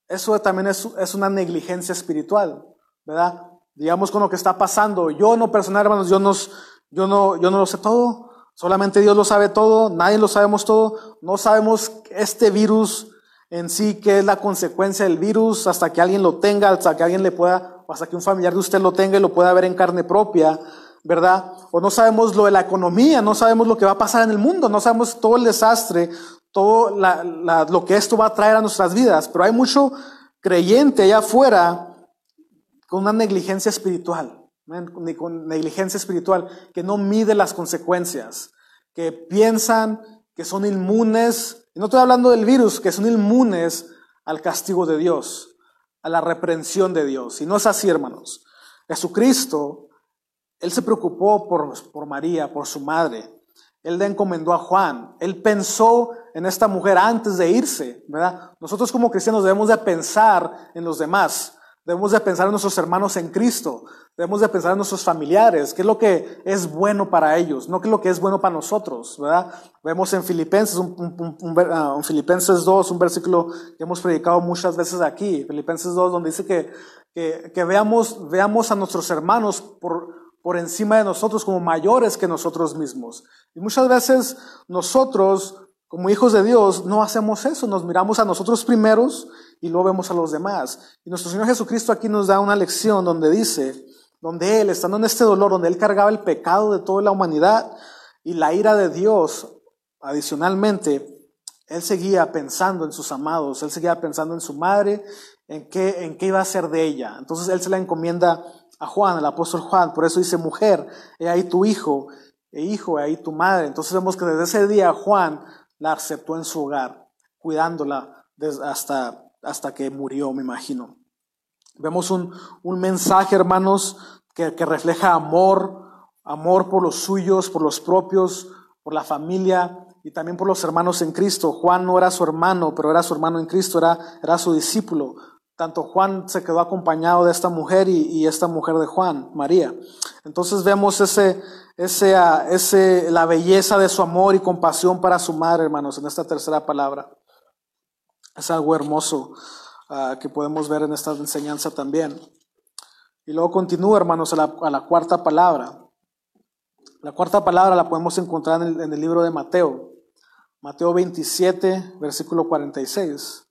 Eso también es, es una negligencia espiritual, ¿verdad? Digamos con lo que está pasando. Yo no personal, hermanos, yo, nos, yo, no, yo no lo sé todo. Solamente Dios lo sabe todo, nadie lo sabemos todo. No sabemos este virus en sí, qué es la consecuencia del virus, hasta que alguien lo tenga, hasta que alguien le pueda, hasta que un familiar de usted lo tenga y lo pueda ver en carne propia, ¿verdad? O no sabemos lo de la economía, no sabemos lo que va a pasar en el mundo, no sabemos todo el desastre, todo la- la- lo que esto va a traer a nuestras vidas. Pero hay mucho creyente allá afuera con una negligencia espiritual. Ni con negligencia espiritual, que no mide las consecuencias, que piensan que son inmunes, y no estoy hablando del virus, que son inmunes al castigo de Dios, a la reprensión de Dios. Y no es así, hermanos. Jesucristo, Él se preocupó por, por María, por su madre. Él le encomendó a Juan. Él pensó en esta mujer antes de irse, ¿verdad? Nosotros como cristianos debemos de pensar en los demás. Debemos de pensar en nuestros hermanos en Cristo. Debemos de pensar en nuestros familiares, qué es lo que es bueno para ellos, no qué es lo que es bueno para nosotros, ¿verdad? Vemos en Filipenses, un, un- un ver- ah, en Filipenses 2, un versículo que hemos predicado muchas veces aquí, Filipenses 2, donde dice que, que, que veamos, veamos a nuestros hermanos por, por encima de nosotros como mayores que nosotros mismos. Y muchas veces nosotros, como hijos de Dios, no hacemos eso, nos miramos a nosotros primeros y luego vemos a los demás. Y nuestro Señor Jesucristo aquí nos da una lección donde dice, donde Él, estando en este dolor, donde Él cargaba el pecado de toda la humanidad y la ira de Dios, adicionalmente, Él seguía pensando en sus amados, Él seguía pensando en su madre, en qué, en qué iba a hacer de ella. Entonces Él se la encomienda a Juan, al apóstol Juan, por eso dice, mujer, he ahí tu hijo, e hijo, he ahí tu madre. Entonces vemos que desde ese día Juan la aceptó en su hogar, cuidándola hasta, hasta que murió, me imagino. Vemos un, un mensaje, hermanos, que, que refleja amor, amor por los suyos, por los propios, por la familia y también por los hermanos en Cristo. Juan no era su hermano, pero era su hermano en Cristo, era, era su discípulo. Tanto Juan se quedó acompañado de esta mujer y, y esta mujer de Juan, María. Entonces vemos ese, ese, ah, ese, la belleza de su amor y compasión para su madre, hermanos, en esta tercera palabra. Es algo hermoso ah, que podemos ver en esta enseñanza también. Y luego continúa, hermanos, a la, a la cuarta palabra. La cuarta palabra la podemos encontrar en el, en el libro de Mateo. Mateo 27, versículo 46.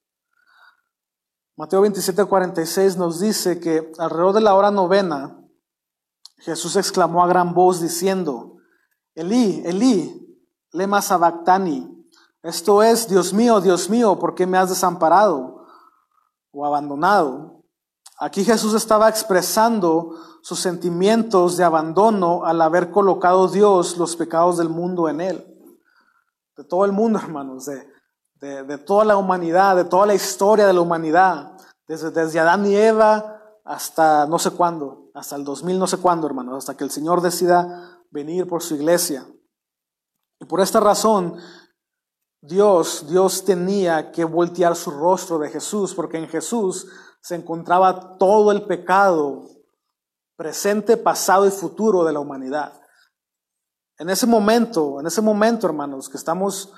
Mateo 27, 46 nos dice que alrededor de la hora novena, Jesús exclamó a gran voz diciendo, Elí, Elí, lema sabactani. Esto es, Dios mío, Dios mío, ¿por qué me has desamparado o abandonado? Aquí Jesús estaba expresando sus sentimientos de abandono al haber colocado Dios los pecados del mundo en él. De todo el mundo, (laughs) hermanos, de, de, toda la humanidad, de toda la historia de la humanidad, desde, desde Adán y Eva hasta no sé cuándo, hasta el 2000 no sé cuándo, hermanos, hasta que el Señor decida venir por su iglesia. Y por esta razón, Dios, Dios tenía que voltear su rostro de Jesús, porque en Jesús se encontraba todo el pecado presente, pasado y futuro de la humanidad. En ese momento, en ese momento, hermanos, que estamos,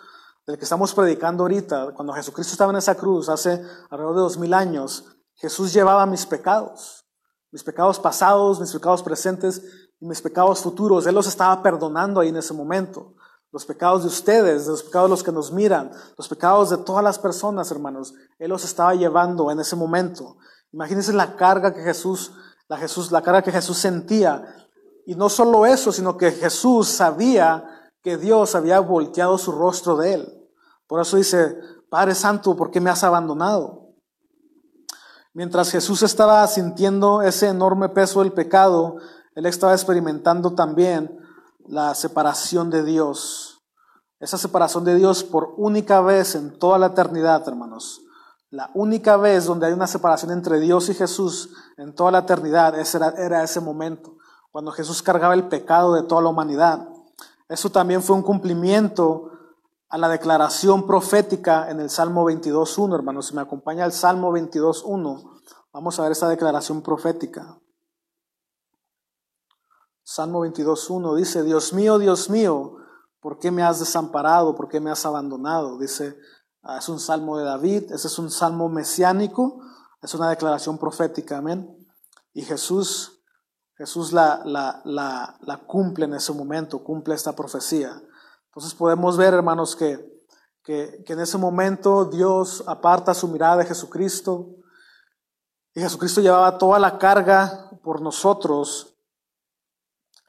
del que estamos predicando ahorita, cuando Jesucristo estaba en esa cruz hace alrededor de dos mil años, Jesús llevaba mis pecados, mis pecados pasados, mis pecados presentes y mis pecados futuros. Él los estaba perdonando ahí en ese momento. Los pecados de ustedes, los pecados de los que nos miran, los pecados de todas las personas, hermanos, Él los estaba llevando en ese momento. Imagínense la carga que Jesús, la Jesús, la carga que Jesús sentía. Y no solo eso, sino que Jesús sabía que Dios había volteado su rostro de Él. Por eso dice, Padre Santo, ¿por qué me has abandonado? Mientras Jesús estaba sintiendo ese enorme peso del pecado, Él estaba experimentando también la separación de Dios. Esa separación de Dios por única vez en toda la eternidad, hermanos. La única vez donde hay una separación entre Dios y Jesús en toda la eternidad, ese era, ese momento, cuando Jesús cargaba el pecado de toda la humanidad. Eso también fue un cumplimiento a la declaración profética en el Salmo 22.1, hermanos. Si me acompaña el Salmo 22.1, vamos a ver esa declaración profética. Salmo 22.1 dice, Dios mío, Dios mío, ¿por qué me has desamparado? ¿Por qué me has abandonado? Dice, ah, es un salmo de David, ese es un salmo mesiánico, es una declaración profética, amén. Y Jesús, Jesús la, la, la, cumple en ese momento, cumple esta profecía. Entonces podemos ver, hermanos, que, que, que en ese momento Dios aparta su mirada de Jesucristo y Jesucristo llevaba toda la carga por nosotros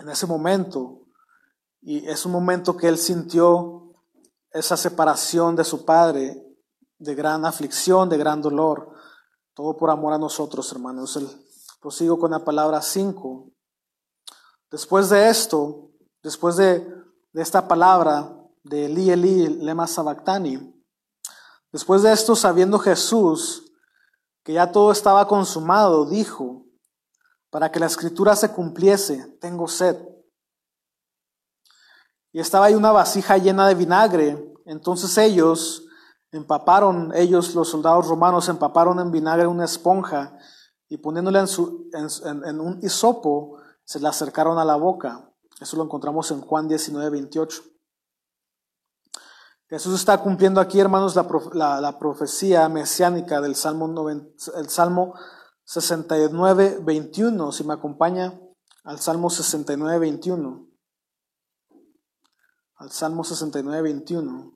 en ese momento. Y es un momento que él sintió esa separación de su Padre, de gran aflicción, de gran dolor, todo por amor a nosotros, hermanos. El, prosigo con la palabra 5. Después de esto, después de, de esta palabra de Eli Eli, lema sabactani, después de esto, sabiendo Jesús que ya todo estaba consumado, dijo, para que la escritura se cumpliese, tengo sed. Y estaba ahí una vasija llena de vinagre. Entonces ellos empaparon, ellos los soldados romanos empaparon en vinagre una esponja y poniéndole en, su, en, un hisopo, se le acercaron a la boca. Eso lo encontramos en Juan 19, 28. Jesús está cumpliendo aquí, hermanos, la, la- la profecía mesiánica del Salmo, 90 el Salmo 69, 21. Si me acompaña al Salmo 69, 21. Al Salmo 69, 21.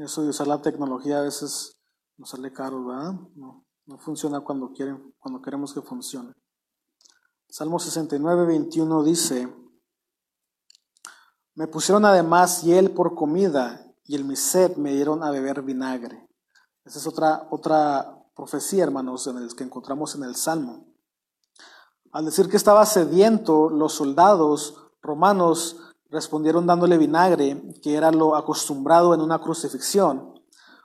Eso de usar la tecnología a veces nos sale caro, ¿verdad? No, no funciona cuando, quieren, cuando queremos que funcione. Salmo 69, 21 dice, Me pusieron además hiel por comida y el mi sed me dieron a beber vinagre. Esa es otra, otra profecía, hermanos, en el que encontramos en el Salmo. Al decir que estaba sediento, los soldados romanos respondieron dándole vinagre, que era lo acostumbrado en una crucifixión,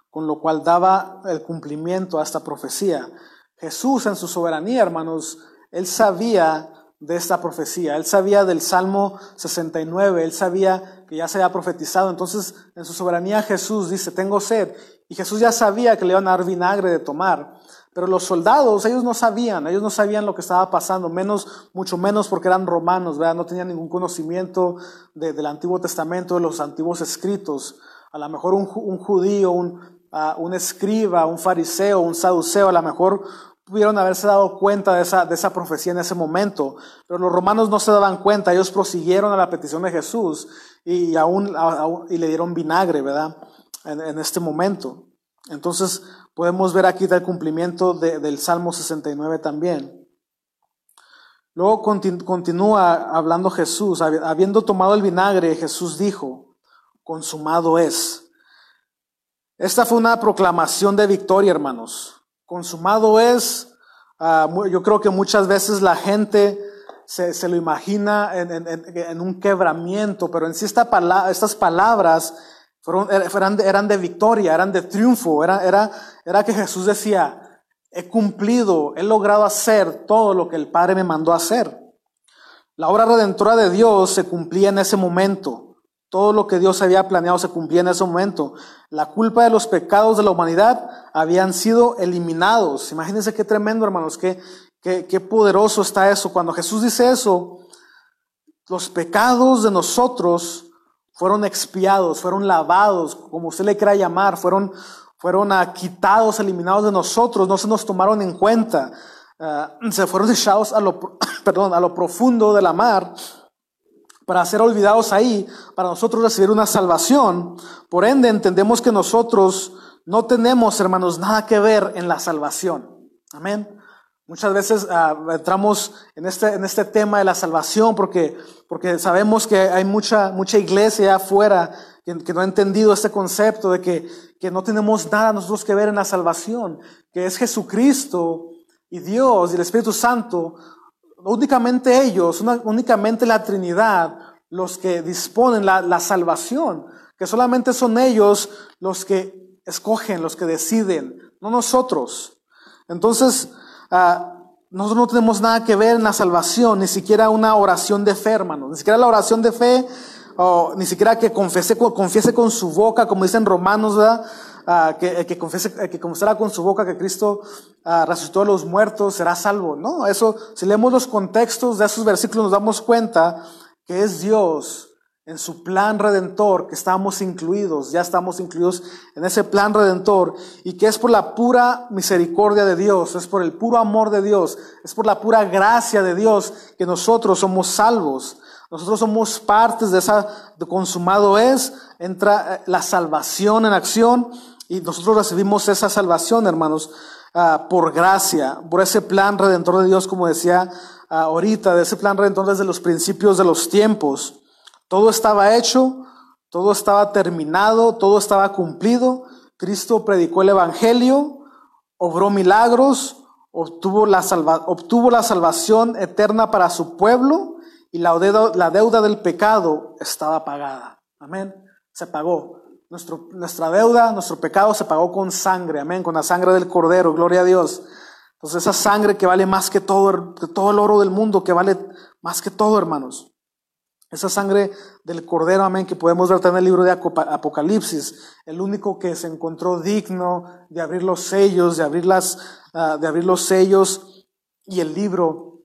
con lo cual daba el cumplimiento a esta profecía. Jesús en su soberanía, hermanos, él sabía de esta profecía, él sabía del Salmo 69, él sabía que ya se había profetizado, entonces en su soberanía Jesús dice, tengo sed, y Jesús ya sabía que le iban a dar vinagre de tomar, pero los soldados, ellos no sabían, ellos no sabían lo que estaba pasando, menos, mucho menos porque eran romanos, ¿verdad? No tenían ningún conocimiento de- del Antiguo Testamento, de los antiguos escritos. A lo mejor un, ju- un judío, un, ah, un escriba, un fariseo, un saduceo, a lo mejor pudieron haberse dado cuenta de esa, profecía en ese momento, pero los romanos no se daban cuenta, ellos prosiguieron a la petición de Jesús y, aún- y le dieron vinagre, ¿verdad? En, en este momento. Entonces podemos ver aquí el cumplimiento de- del Salmo 69 también. Luego contin- continúa hablando Jesús, habi- habiendo tomado el vinagre, Jesús dijo, consumado es. Esta fue una proclamación de victoria, hermanos. Consumado es, ah, yo creo que muchas veces la gente se, se lo imagina en un quebramiento, pero en sí esta pala- estas palabras fueron, eran, de, victoria, eran de triunfo, era, era, era que Jesús decía, he cumplido, he logrado hacer todo lo que el Padre me mandó hacer. La obra redentora de Dios se cumplía en ese momento. Todo lo que Dios había planeado se cumplía en ese momento. La culpa de los pecados de la humanidad habían sido eliminados. Imagínense qué tremendo, hermanos, qué, qué, qué poderoso está eso. Cuando Jesús dice eso, los pecados de nosotros fueron expiados, fueron lavados, como usted le quiera llamar, fueron, fueron ah, quitados, eliminados de nosotros, no se nos tomaron en cuenta, Ah, se fueron echados a lo, (coughs) perdón, a lo profundo de la mar para ser olvidados ahí, para nosotros recibir una salvación. Por ende, entendemos que nosotros no tenemos, hermanos, nada que ver en la salvación. Amén. Muchas veces ah, entramos en este, en este tema de la salvación porque, porque sabemos que hay mucha, mucha iglesia afuera que, que no ha entendido este concepto de que, que no tenemos nada nosotros que ver en la salvación, que es Jesucristo y Dios y el Espíritu Santo únicamente ellos, una- únicamente la Trinidad, los que disponen la, la salvación, que solamente son ellos los que escogen, los que deciden, no nosotros. Entonces, ah, nosotros no tenemos nada que ver en la salvación, ni siquiera una oración de fe, hermanos, ni siquiera la oración de fe, o ni siquiera que confiese, con- confiese con su boca, como dicen Romanos, ¿verdad? Ah, que, el que confiese, el que confesara con su boca que Cristo ah, resucitó a los muertos será salvo. No, eso, si leemos los contextos de esos versículos nos damos cuenta que es Dios en su plan redentor que estamos incluidos, ya estamos incluidos en ese plan redentor y que es por la pura misericordia de Dios, es por el puro amor de Dios, es por la pura gracia de Dios que nosotros somos salvos. Nosotros somos partes de esa de consumado es, entra eh, la salvación en acción y nosotros recibimos esa salvación, hermanos, ah, por gracia, por ese plan redentor de Dios, como decía ah, ahorita, de ese plan redentor desde los principios de los tiempos. Todo estaba hecho, todo estaba terminado, todo estaba cumplido. Cristo predicó el Evangelio, obró milagros, obtuvo la, salvación eterna para su pueblo y la deuda, del pecado estaba pagada. Amén. Se pagó. Nuestra deuda, nuestro pecado se pagó con sangre, amén, con la sangre del Cordero, gloria a Dios. Entonces esa sangre que vale más que todo, que todo el oro del mundo, que vale más que todo, hermanos. Esa sangre del Cordero, amén, que podemos ver en el libro de Apoca- Apocalipsis, el único que se encontró digno de abrir los sellos, de abrir, las, ah, de abrir los sellos y el libro,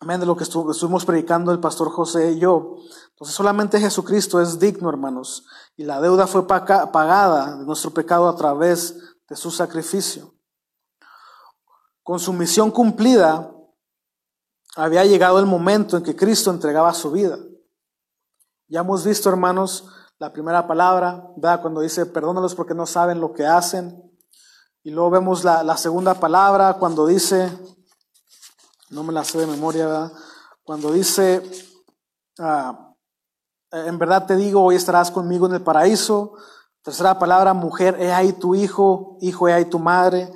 amén, de lo que estu- estuvimos predicando el pastor José y yo. Entonces solamente Jesucristo es digno, hermanos, y la deuda fue paga- pagada de nuestro pecado a través de su sacrificio. Con su misión cumplida, había llegado el momento en que Cristo entregaba su vida. Ya hemos visto, hermanos, la primera palabra, ¿verdad? Cuando dice, perdónalos porque no saben lo que hacen. Y luego vemos la, segunda palabra cuando dice, no me la sé de memoria, ¿verdad? Cuando dice, ah, en verdad te digo, hoy estarás conmigo en el paraíso. Tercera palabra, mujer, he ahí tu hijo, hijo, he ahí tu madre.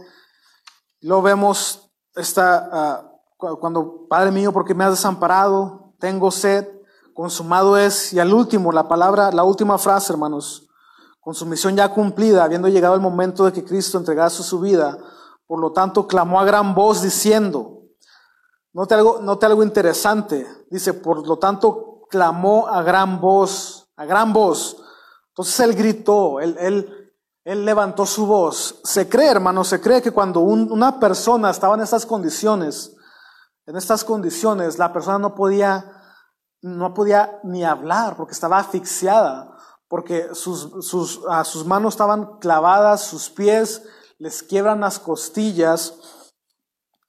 Luego vemos esta, ah, cu- cuando, Padre mío, porque me has desamparado, tengo sed, consumado es. Y al último, la palabra, la última frase, hermanos, con su misión ya cumplida, habiendo llegado el momento de que Cristo entregase su vida, por lo tanto clamó a gran voz diciendo, note algo, note algo interesante, dice, por lo tanto clamó a gran voz, a gran voz. Entonces él gritó, él, él, él levantó su voz. Se cree, hermano, se cree que cuando un- una persona estaba en estas condiciones, en estas condiciones, la persona no podía, no podía ni hablar porque estaba asfixiada, porque sus, sus, ah, sus manos estaban clavadas, sus pies les quiebran las costillas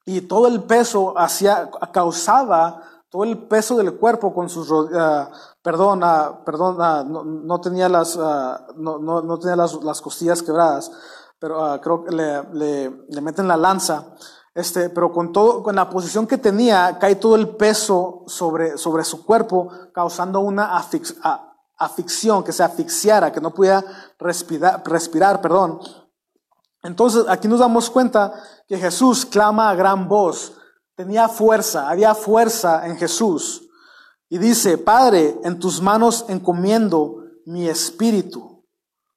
y todo el peso hacía, causaba todo el peso del cuerpo con sus ah, perdón ah, no, no tenía las ah, no, no, no tenía las, las costillas quebradas pero creo que le, le meten la lanza este pero con todo con la posición que tenía cae todo el peso sobre sobre su cuerpo causando una afix- a- aflicción que se asfixiara que no pudiera respirar respirar perdón entonces aquí nos damos cuenta que Jesús clama a gran voz. Tenía fuerza, había fuerza en Jesús. Y dice, Padre, en tus manos encomiendo mi espíritu.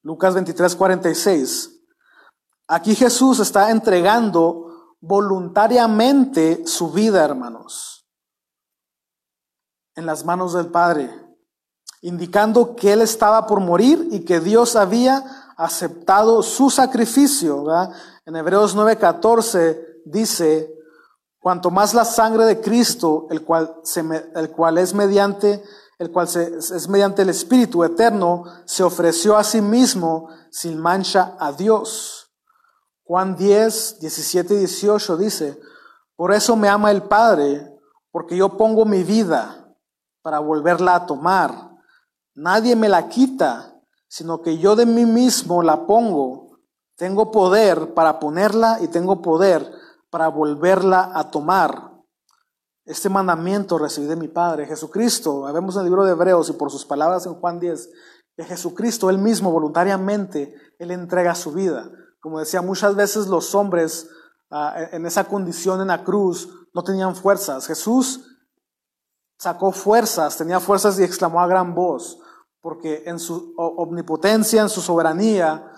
Lucas 23, 46. Aquí Jesús está entregando voluntariamente su vida, hermanos, en las manos del Padre, indicando que Él estaba por morir y que Dios había aceptado su sacrificio. En Hebreos 9:14 dice, cuanto más la sangre de Cristo, el cual, se el cual es mediante el cual se- es mediante el Espíritu eterno, se ofreció a sí mismo sin mancha a Dios. Juan 10, 17 y 18 dice, por eso me ama el Padre, porque yo pongo mi vida para volverla a tomar. Nadie me la quita, sino que yo de mí mismo la pongo. Tengo poder para ponerla y tengo poder para volverla a tomar. Este mandamiento recibí de mi Padre, Jesucristo. Vemos en el libro de Hebreos y por sus palabras en Juan 10, que Jesucristo, Él mismo, voluntariamente, Él entrega su vida. Como decía, muchas veces los hombres ah, en esa condición en la cruz no tenían fuerzas. Jesús sacó fuerzas, tenía fuerzas y exclamó a gran voz, porque en su omnipotencia, en su soberanía,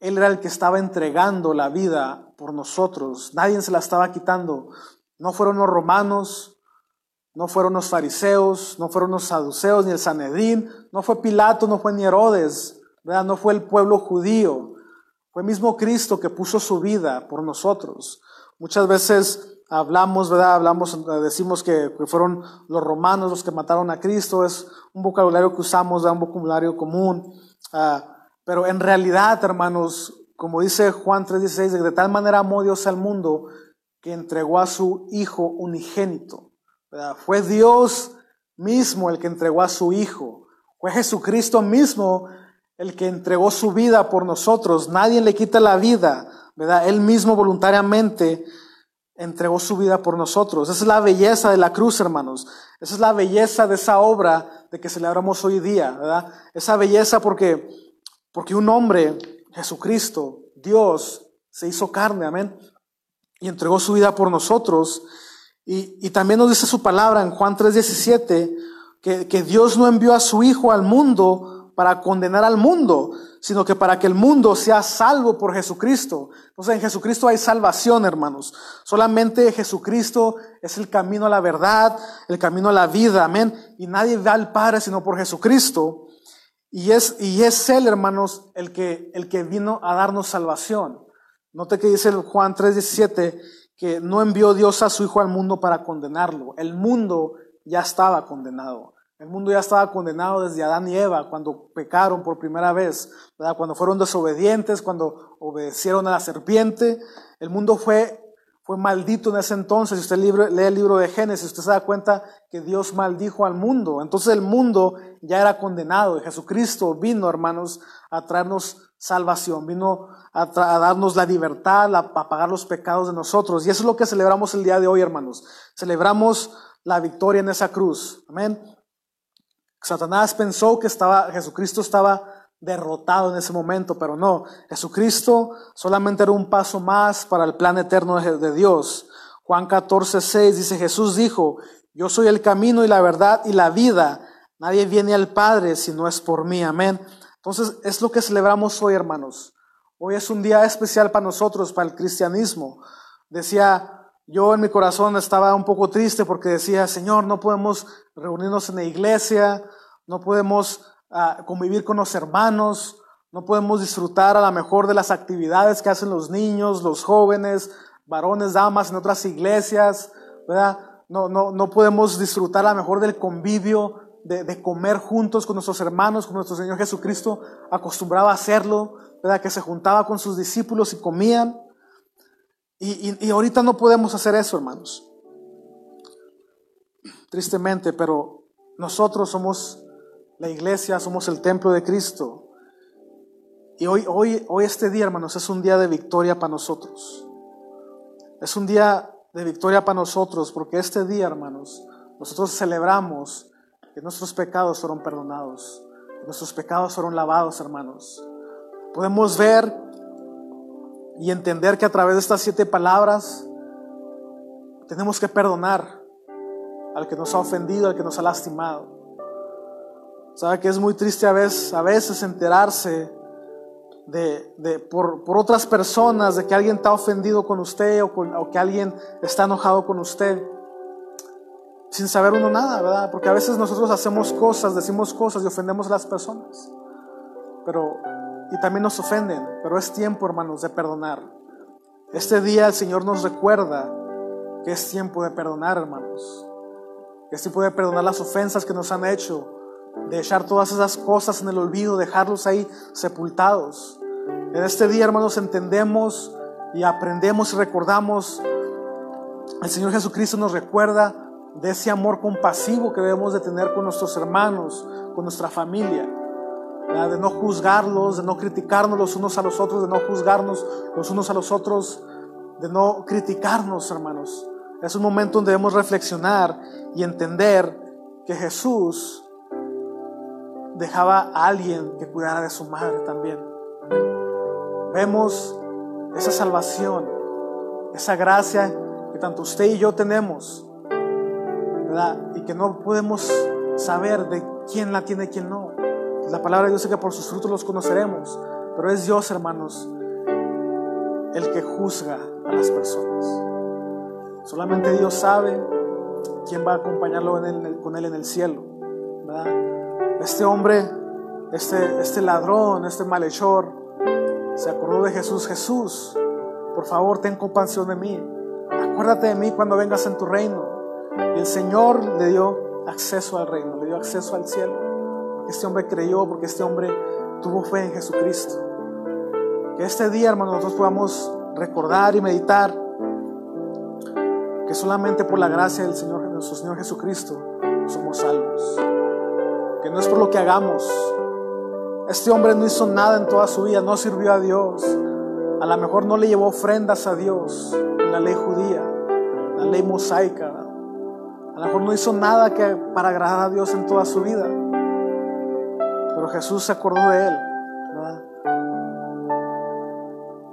Él era el que estaba entregando la vida por nosotros. Nadie se la estaba quitando. No fueron los romanos, no fueron los fariseos, no fueron los saduceos, ni el Sanedrín, no fue Pilato, no fue ni Herodes, no fue el pueblo judío. Fue mismo Cristo que puso su vida por nosotros. Muchas veces hablamos, ¿verdad? Hablamos, decimos que, que fueron los romanos los que mataron a Cristo. Es un vocabulario que usamos, ¿verdad? un vocabulario común. Ah, pero en realidad, hermanos, como dice Juan 3:16, de tal manera amó Dios al mundo que entregó a su Hijo unigénito. ¿verdad? Fue Dios mismo el que entregó a su Hijo. Fue Jesucristo mismo el que entregó su vida por nosotros. Nadie le quita la vida, ¿verdad? Él mismo voluntariamente entregó su vida por nosotros. Esa es la belleza de la cruz, hermanos. Esa es la belleza de esa obra de que celebramos hoy día, ¿verdad? Esa belleza porque, porque un hombre, Jesucristo, Dios, se hizo carne, amén, y entregó su vida por nosotros. Y, y también nos dice su palabra en Juan 3:17 que, que Dios no envió a su Hijo al mundo para condenar al mundo, sino que para que el mundo sea salvo por Jesucristo. Entonces en Jesucristo hay salvación, hermanos. Solamente Jesucristo es el camino a la verdad, el camino a la vida, amén. Y nadie va al Padre sino por Jesucristo. Y es, y es Él, hermanos, el que, el que vino a darnos salvación. Note que dice el Juan 3:17 que no envió Dios a su Hijo al mundo para condenarlo. El mundo ya estaba condenado. El mundo ya estaba condenado desde Adán y Eva cuando pecaron por primera vez, ¿verdad? cuando fueron desobedientes, cuando obedecieron a la serpiente. El mundo fue, fue maldito en ese entonces. Si usted lee el libro de Génesis, usted se da cuenta que Dios maldijo al mundo. Entonces el mundo ya era condenado y Jesucristo vino, hermanos, a traernos salvación, vino a, darnos la libertad, a, a pagar los pecados de nosotros. Y eso es lo que celebramos el día de hoy, hermanos. Celebramos la victoria en esa cruz. Amén. Satanás pensó que estaba, Jesucristo estaba derrotado en ese momento, pero no. Jesucristo solamente era un paso más para el plan eterno de, Dios. Juan 14, 6 dice, Jesús dijo, yo soy el camino y la verdad y la vida. Nadie viene al Padre si no es por mí. Amén. Entonces es lo que celebramos hoy, hermanos. Hoy es un día especial para nosotros, para el cristianismo. Decía, yo en mi corazón estaba un poco triste porque decía, Señor, no podemos reunirnos en la iglesia, no podemos uh, convivir con los hermanos, no podemos disfrutar a lo mejor de las actividades que hacen los niños, los jóvenes, varones, damas en otras iglesias, ¿verdad? No, no, no podemos disfrutar a lo mejor del convivio, de, de, comer juntos con nuestros hermanos, con nuestro Señor Jesucristo, acostumbraba a hacerlo, ¿verdad? Que se juntaba con sus discípulos y comían. Y, y, ahorita no podemos hacer eso, hermanos. Tristemente, pero nosotros somos la iglesia, somos el templo de Cristo. Y hoy, hoy, hoy este día, hermanos, es un día de victoria para nosotros. Es un día de victoria para nosotros, porque este día, hermanos, nosotros celebramos que nuestros pecados fueron perdonados, que nuestros pecados fueron lavados, hermanos. Podemos ver y entender que a través de estas siete palabras tenemos que perdonar al que nos ha ofendido, al que nos ha lastimado. Sabe que es muy triste a veces, a veces enterarse de, de por, por, otras personas de que alguien está ofendido con usted o, con, o que alguien está enojado con usted sin saber uno nada, ¿verdad? Porque a veces nosotros hacemos cosas, decimos cosas y ofendemos a las personas. Pero y también nos ofenden, pero es tiempo, hermanos, de perdonar. Este día el Señor nos recuerda que es tiempo de perdonar, hermanos. Que es tiempo de perdonar las ofensas que nos han hecho, de echar todas esas cosas en el olvido, dejarlos ahí sepultados. En este día, hermanos, entendemos y aprendemos y recordamos, el Señor Jesucristo nos recuerda de ese amor compasivo que debemos de tener con nuestros hermanos, con nuestra familia de no juzgarlos, de no criticarnos los unos a los otros, de no juzgarnos los unos a los otros, de no criticarnos, hermanos. Es un momento donde debemos reflexionar y entender que Jesús dejaba a alguien que cuidara de su madre también. Vemos esa salvación, esa gracia que tanto usted y yo tenemos. Y que no podemos saber de quién la tiene y quién no. La palabra de Dios dice que por sus frutos los conoceremos, pero es Dios, hermanos, el que juzga a las personas. Solamente Dios sabe quién va a acompañarlo con él en el cielo. Este hombre, este, este ladrón, este malhechor, se acordó de Jesús. Jesús, por favor, ten compasión de mí. Acuérdate de mí cuando vengas en tu reino. Y el Señor le dio acceso al reino, le dio acceso al cielo. Este hombre creyó porque este hombre tuvo fe en Jesucristo. Que este día, hermanos, nosotros podamos recordar y meditar que solamente por la gracia del Señor, nuestro Señor Jesucristo, somos salvos. Que no es por lo que hagamos. Este hombre no hizo nada en toda su vida, no sirvió a Dios. A lo mejor no le llevó ofrendas a Dios en la ley judía, la ley mosaica. A lo mejor no hizo nada que para agradar a Dios en toda su vida. Jesús se acordó de él.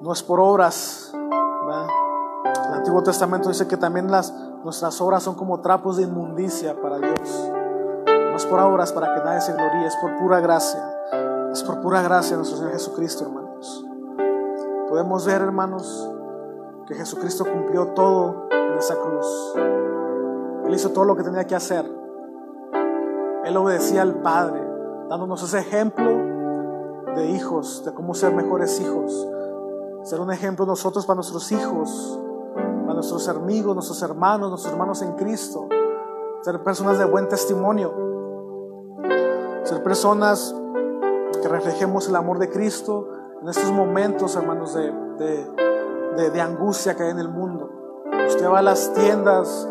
No es por obras. El Antiguo Testamento dice que también las, nuestras obras son como trapos de inmundicia para Dios. No es por obras para que nadie se gloríe, es por pura gracia. Es por pura gracia de nuestro Señor Jesucristo, hermanos. Podemos ver, hermanos, que Jesucristo cumplió todo en esa cruz. Él hizo todo lo que tenía que hacer. Él obedecía al Padre, dándonos ese ejemplo de hijos, de cómo ser mejores hijos. Ser un ejemplo nosotros para nuestros hijos, para nuestros amigos, nuestros hermanos, nuestros hermanos en Cristo. Ser personas de buen testimonio. Ser personas que reflejemos el amor de Cristo en estos momentos, hermanos, de, de, de, de angustia que hay en el mundo. Usted va a las tiendas,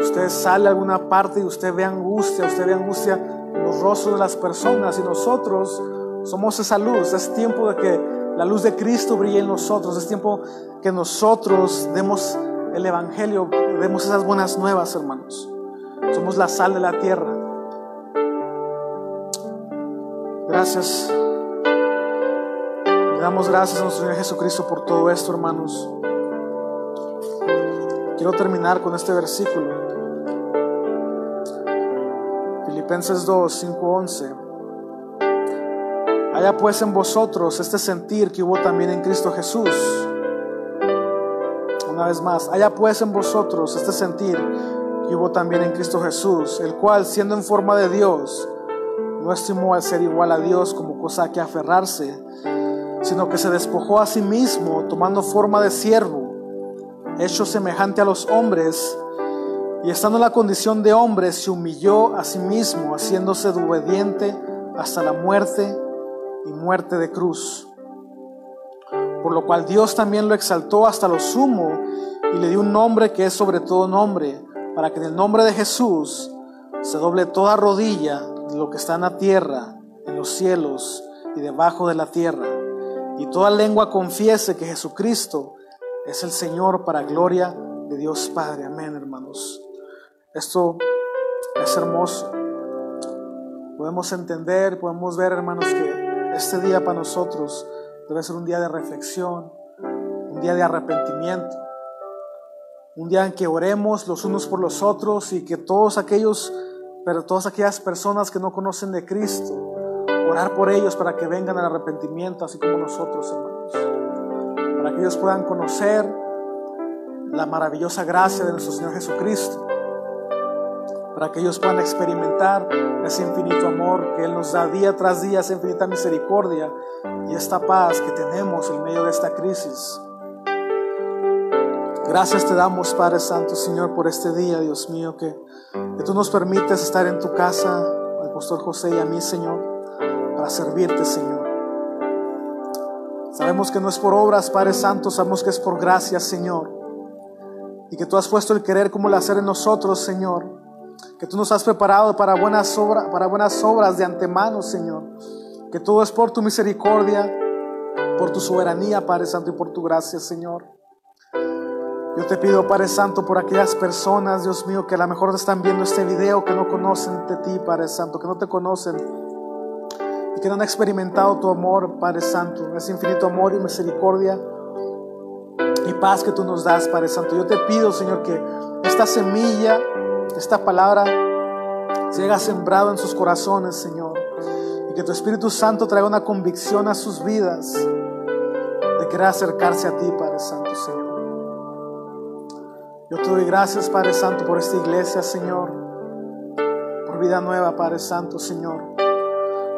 usted sale a alguna parte y usted ve angustia, usted ve angustia los rostros de las personas y nosotros somos esa luz. Es tiempo de que la luz de Cristo brille en nosotros. Es tiempo que nosotros demos el Evangelio, demos esas buenas nuevas, hermanos. Somos la sal de la tierra. Gracias. Le damos gracias a nuestro Señor Jesucristo por todo esto, hermanos. Quiero terminar con este versículo. Filipenses 2, 5, 11. Haya pues en vosotros este sentir que hubo también en Cristo Jesús. Una vez más, haya pues en vosotros este sentir que hubo también en Cristo Jesús, el cual siendo en forma de Dios, no estimó al ser igual a Dios como cosa a que aferrarse, sino que se despojó a sí mismo, tomando forma de siervo, hecho semejante a los hombres, y estando en la condición de hombre, se humilló a sí mismo, haciéndose obediente hasta la muerte y muerte de cruz. Por lo cual Dios también lo exaltó hasta lo sumo y le dio un nombre que es sobre todo nombre, para que en el nombre de Jesús se doble toda rodilla de lo que está en la tierra, en los cielos y debajo de la tierra, y toda lengua confiese que Jesucristo es el Señor para gloria de Dios Padre. Amén, hermanos. Esto es hermoso. Podemos entender, podemos ver, hermanos, que este día para nosotros debe ser un día de reflexión, un día de arrepentimiento, un día en que oremos los unos por los otros y que todos aquellos, pero todas aquellas personas que no conocen de Cristo, orar por ellos para que vengan al arrepentimiento, así como nosotros, hermanos, para que ellos puedan conocer la maravillosa gracia de nuestro Señor Jesucristo para que ellos puedan experimentar ese infinito amor que Él nos da día tras día, esa infinita misericordia y esta paz que tenemos en medio de esta crisis. Gracias te damos, Padre Santo, Señor, por este día, Dios mío, que, que tú nos permites estar en tu casa, al pastor José y a mí, Señor, para servirte, Señor. Sabemos que no es por obras, Padre Santo, sabemos que es por gracia, Señor. Y que tú has puesto el querer como el hacer en nosotros, Señor que tú nos has preparado para buenas, obras, para buenas obras de antemano, Señor. Que todo es por tu misericordia, por tu soberanía, Padre Santo, y por tu gracia, Señor. Yo te pido, Padre Santo, por aquellas personas, Dios mío, que a lo mejor están viendo este video, que no conocen de ti, Padre Santo, que no te conocen y que no han experimentado tu amor, Padre Santo, ese infinito amor y misericordia y paz que tú nos das, Padre Santo. Yo te pido, Señor, que esta semilla esta palabra haya sembrado en sus corazones, Señor. Y que tu Espíritu Santo traiga una convicción a sus vidas de querer acercarse a ti, Padre Santo, Señor. Yo te doy gracias, Padre Santo, por esta iglesia, Señor. Por vida nueva, Padre Santo, Señor.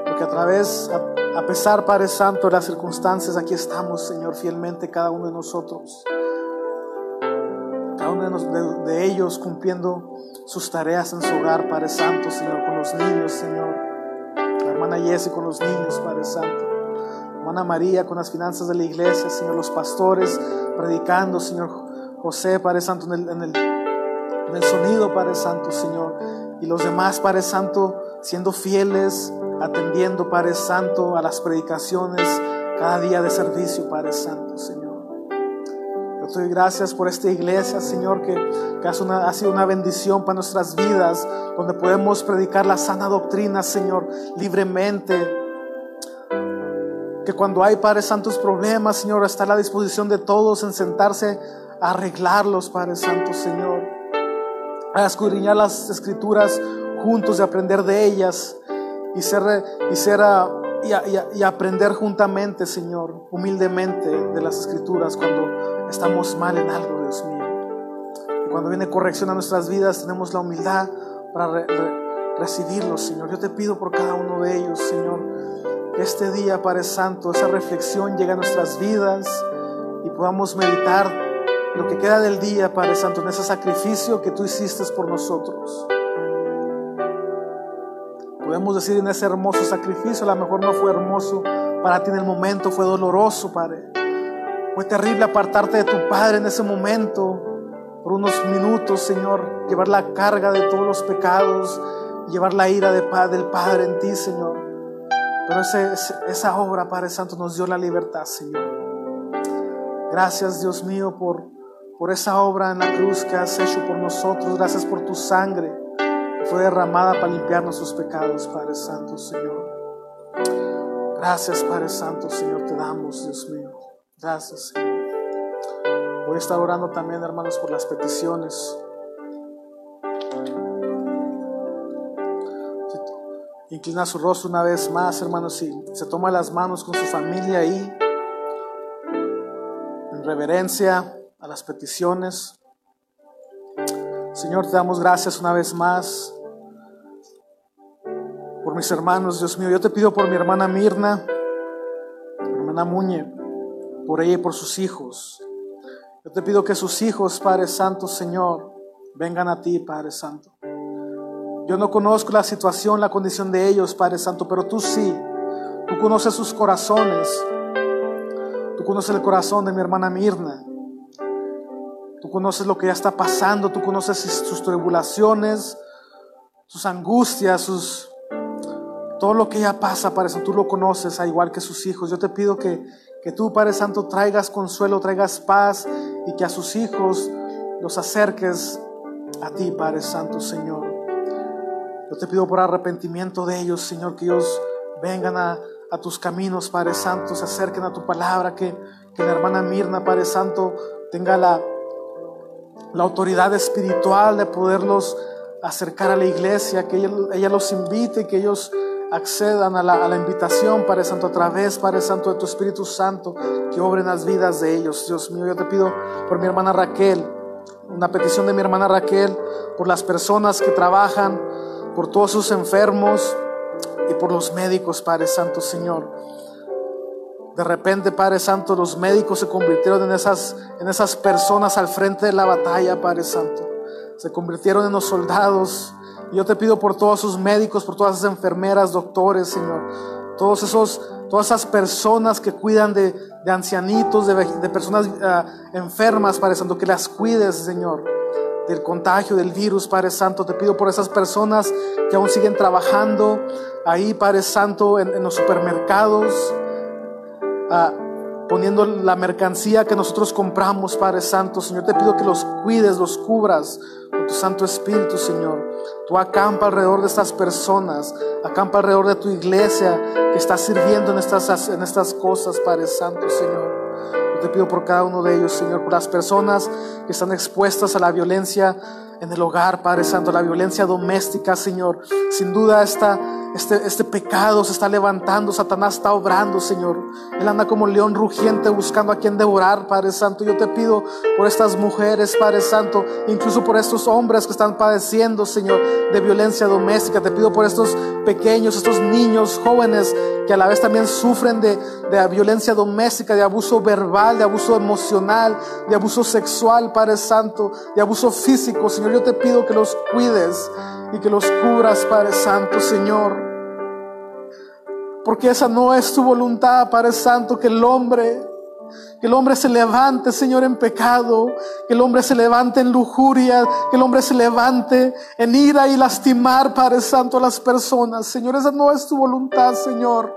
Porque a través, a, a pesar, Padre Santo, de las circunstancias, aquí estamos, Señor, fielmente cada uno de nosotros cada uno de, ellos cumpliendo sus tareas en su hogar, Padre Santo, Señor, con los niños, Señor. La hermana Jessie con los niños, Padre Santo. La hermana María con las finanzas de la iglesia, Señor, los pastores predicando, Señor José, Padre Santo, en el, en el, en el sonido, Padre Santo, Señor. Y los demás, Padre Santo, siendo fieles, atendiendo, Padre Santo, a las predicaciones cada día de servicio, Padre Santo, Señor. Te doy gracias por esta iglesia, Señor, que, que ha, sido una, ha sido una bendición para nuestras vidas, donde podemos predicar la sana doctrina, Señor, libremente. Que cuando hay, Padre Santos, problemas, Señor, está a la disposición de todos en sentarse a arreglarlos, Padre Santo, Señor. A escudriñar las escrituras juntos, de aprender de ellas y ser, y, ser ah, y, y y aprender juntamente, Señor, humildemente de las escrituras cuando estamos mal en algo, Dios mío. Y cuando viene corrección a nuestras vidas, tenemos la humildad para re- re- recibirlo, Señor. Yo te pido por cada uno de ellos, Señor, que este día, Padre Santo, esa reflexión llegue a nuestras vidas y podamos meditar lo que queda del día, Padre Santo, en ese sacrificio que tú hiciste por nosotros. Podemos decir en ese hermoso sacrificio, a lo mejor no fue hermoso para ti en el momento, fue doloroso, Padre. Fue terrible apartarte de tu Padre en ese momento, por unos minutos, Señor, llevar la carga de todos los pecados, llevar la ira de del Padre en ti, Señor. Pero esa obra, Padre Santo, nos dio la libertad, Señor. Gracias, Dios mío, por, por esa obra en la cruz que has hecho por nosotros. Gracias por tu sangre que fue derramada para limpiar nuestros pecados, Padre Santo, Señor. Gracias, Padre Santo, Señor, te damos, Dios mío. Gracias. Voy a estar orando también, hermanos, por las peticiones. Inclina su rostro una vez más, hermanos, y se toma las manos con su familia ahí, en reverencia a las peticiones. Señor, te damos gracias una vez más por mis hermanos, Dios mío. Yo te pido por mi hermana Mirna, mi hermana Muñe, por ella y por sus hijos. Yo te pido que sus hijos, Padre Santo, Señor, vengan a ti, Padre Santo. Yo no conozco la situación, la condición de ellos, Padre Santo, pero tú sí. Tú conoces sus corazones. Tú conoces el corazón de mi hermana Mirna. Tú conoces lo que ya está pasando. Tú conoces sus tribulaciones, sus angustias, sus todo lo que ella pasa, Padre Santo. Tú lo conoces, al igual que sus hijos. Yo te pido que, que tú, Padre Santo, traigas consuelo, traigas paz y que a sus hijos los acerques a ti, Padre Santo, Señor. Yo te pido por arrepentimiento de ellos, Señor, que ellos vengan a, a tus caminos, Padre Santo, se acerquen a tu palabra, que, que la hermana Mirna, Padre Santo, tenga la, la autoridad espiritual de poderlos acercar a la iglesia, que ella, ella los invite, que ellos accedan a la, a invitación, Padre Santo, a través, Padre Santo, de tu Espíritu Santo, que obren las vidas de ellos. Dios mío, yo te pido por mi hermana Raquel, una petición de mi hermana Raquel, por las personas que trabajan, por todos sus enfermos y por los médicos, Padre Santo, Señor. De repente, Padre Santo, los médicos se convirtieron en esas, en esas personas al frente de la batalla, Padre Santo. Se convirtieron en los soldados. Yo te pido por todos sus médicos, por todas esas enfermeras, doctores, Señor. Todos esos, todas esas personas que cuidan de, ancianitos, de, personas ah, enfermas, Padre Santo, que las cuides, Señor del contagio del virus, Padre Santo. Te pido por esas personas que aún siguen trabajando ahí, Padre Santo, en, en los supermercados, ah, poniendo la mercancía que nosotros compramos, Padre Santo. Señor, te pido que los cuides, los cubras tu Santo Espíritu, Señor. Tú acampa alrededor de estas personas, acampa alrededor de tu iglesia que está sirviendo en estas, en estas cosas, Padre Santo, Señor. Yo te pido por cada uno de ellos, Señor, por las personas que están expuestas a la violencia en el hogar, Padre Santo, la violencia doméstica, Señor. Sin duda esta, este, este pecado se está levantando, Satanás está obrando, Señor. Él anda como león rugiente buscando a quien devorar, Padre Santo. Yo te pido por estas mujeres, Padre Santo, incluso por estos hombres que están padeciendo, Señor, de violencia doméstica. Te pido por estos pequeños, estos niños jóvenes que a la vez también sufren de, de violencia doméstica, de abuso verbal, de abuso emocional, de abuso sexual, Padre Santo, de abuso físico, Señor. Yo te pido que los cuides y que los cubras, Padre Santo, Señor. Porque esa no es tu voluntad, Padre Santo, que el hombre, que el hombre se levante, Señor, en pecado, que el hombre se levante en lujuria, que el hombre se levante en ira y lastimar, Padre Santo, a las personas. Señor, esa no es tu voluntad, Señor.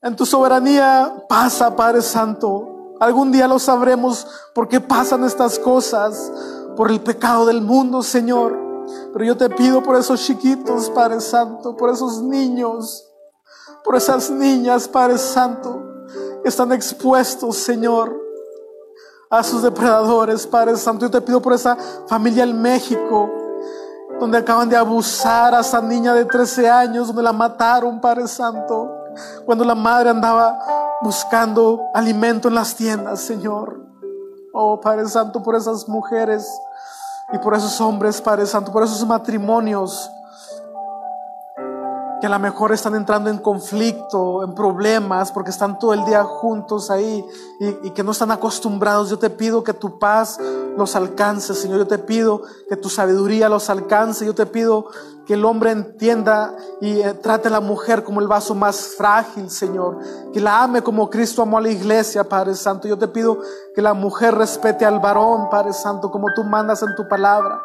En tu soberanía pasa, Padre Santo. Algún día lo sabremos por qué pasan estas cosas, por el pecado del mundo, Señor. Pero yo te pido por esos chiquitos, Padre Santo, por esos niños, por esas niñas, Padre Santo, que están expuestos, Señor, a sus depredadores, Padre Santo. Yo te pido por esa familia en México, donde acaban de abusar a esa niña de 13 años, donde la mataron, Padre Santo, cuando la madre andaba buscando alimento en las tiendas, Señor. Oh, Padre Santo, por esas mujeres y por esos hombres, Padre Santo, por esos matrimonios que a lo mejor están entrando en conflicto, en problemas, porque están todo el día juntos ahí y, y, que no están acostumbrados. Yo te pido que tu paz los alcance, Señor. Yo te pido que tu sabiduría los alcance. Yo te pido que el hombre entienda y eh, trate a la mujer como el vaso más frágil, Señor. Que la ame como Cristo amó a la iglesia, Padre Santo. Yo te pido que la mujer respete al varón, Padre Santo, como tú mandas en tu palabra.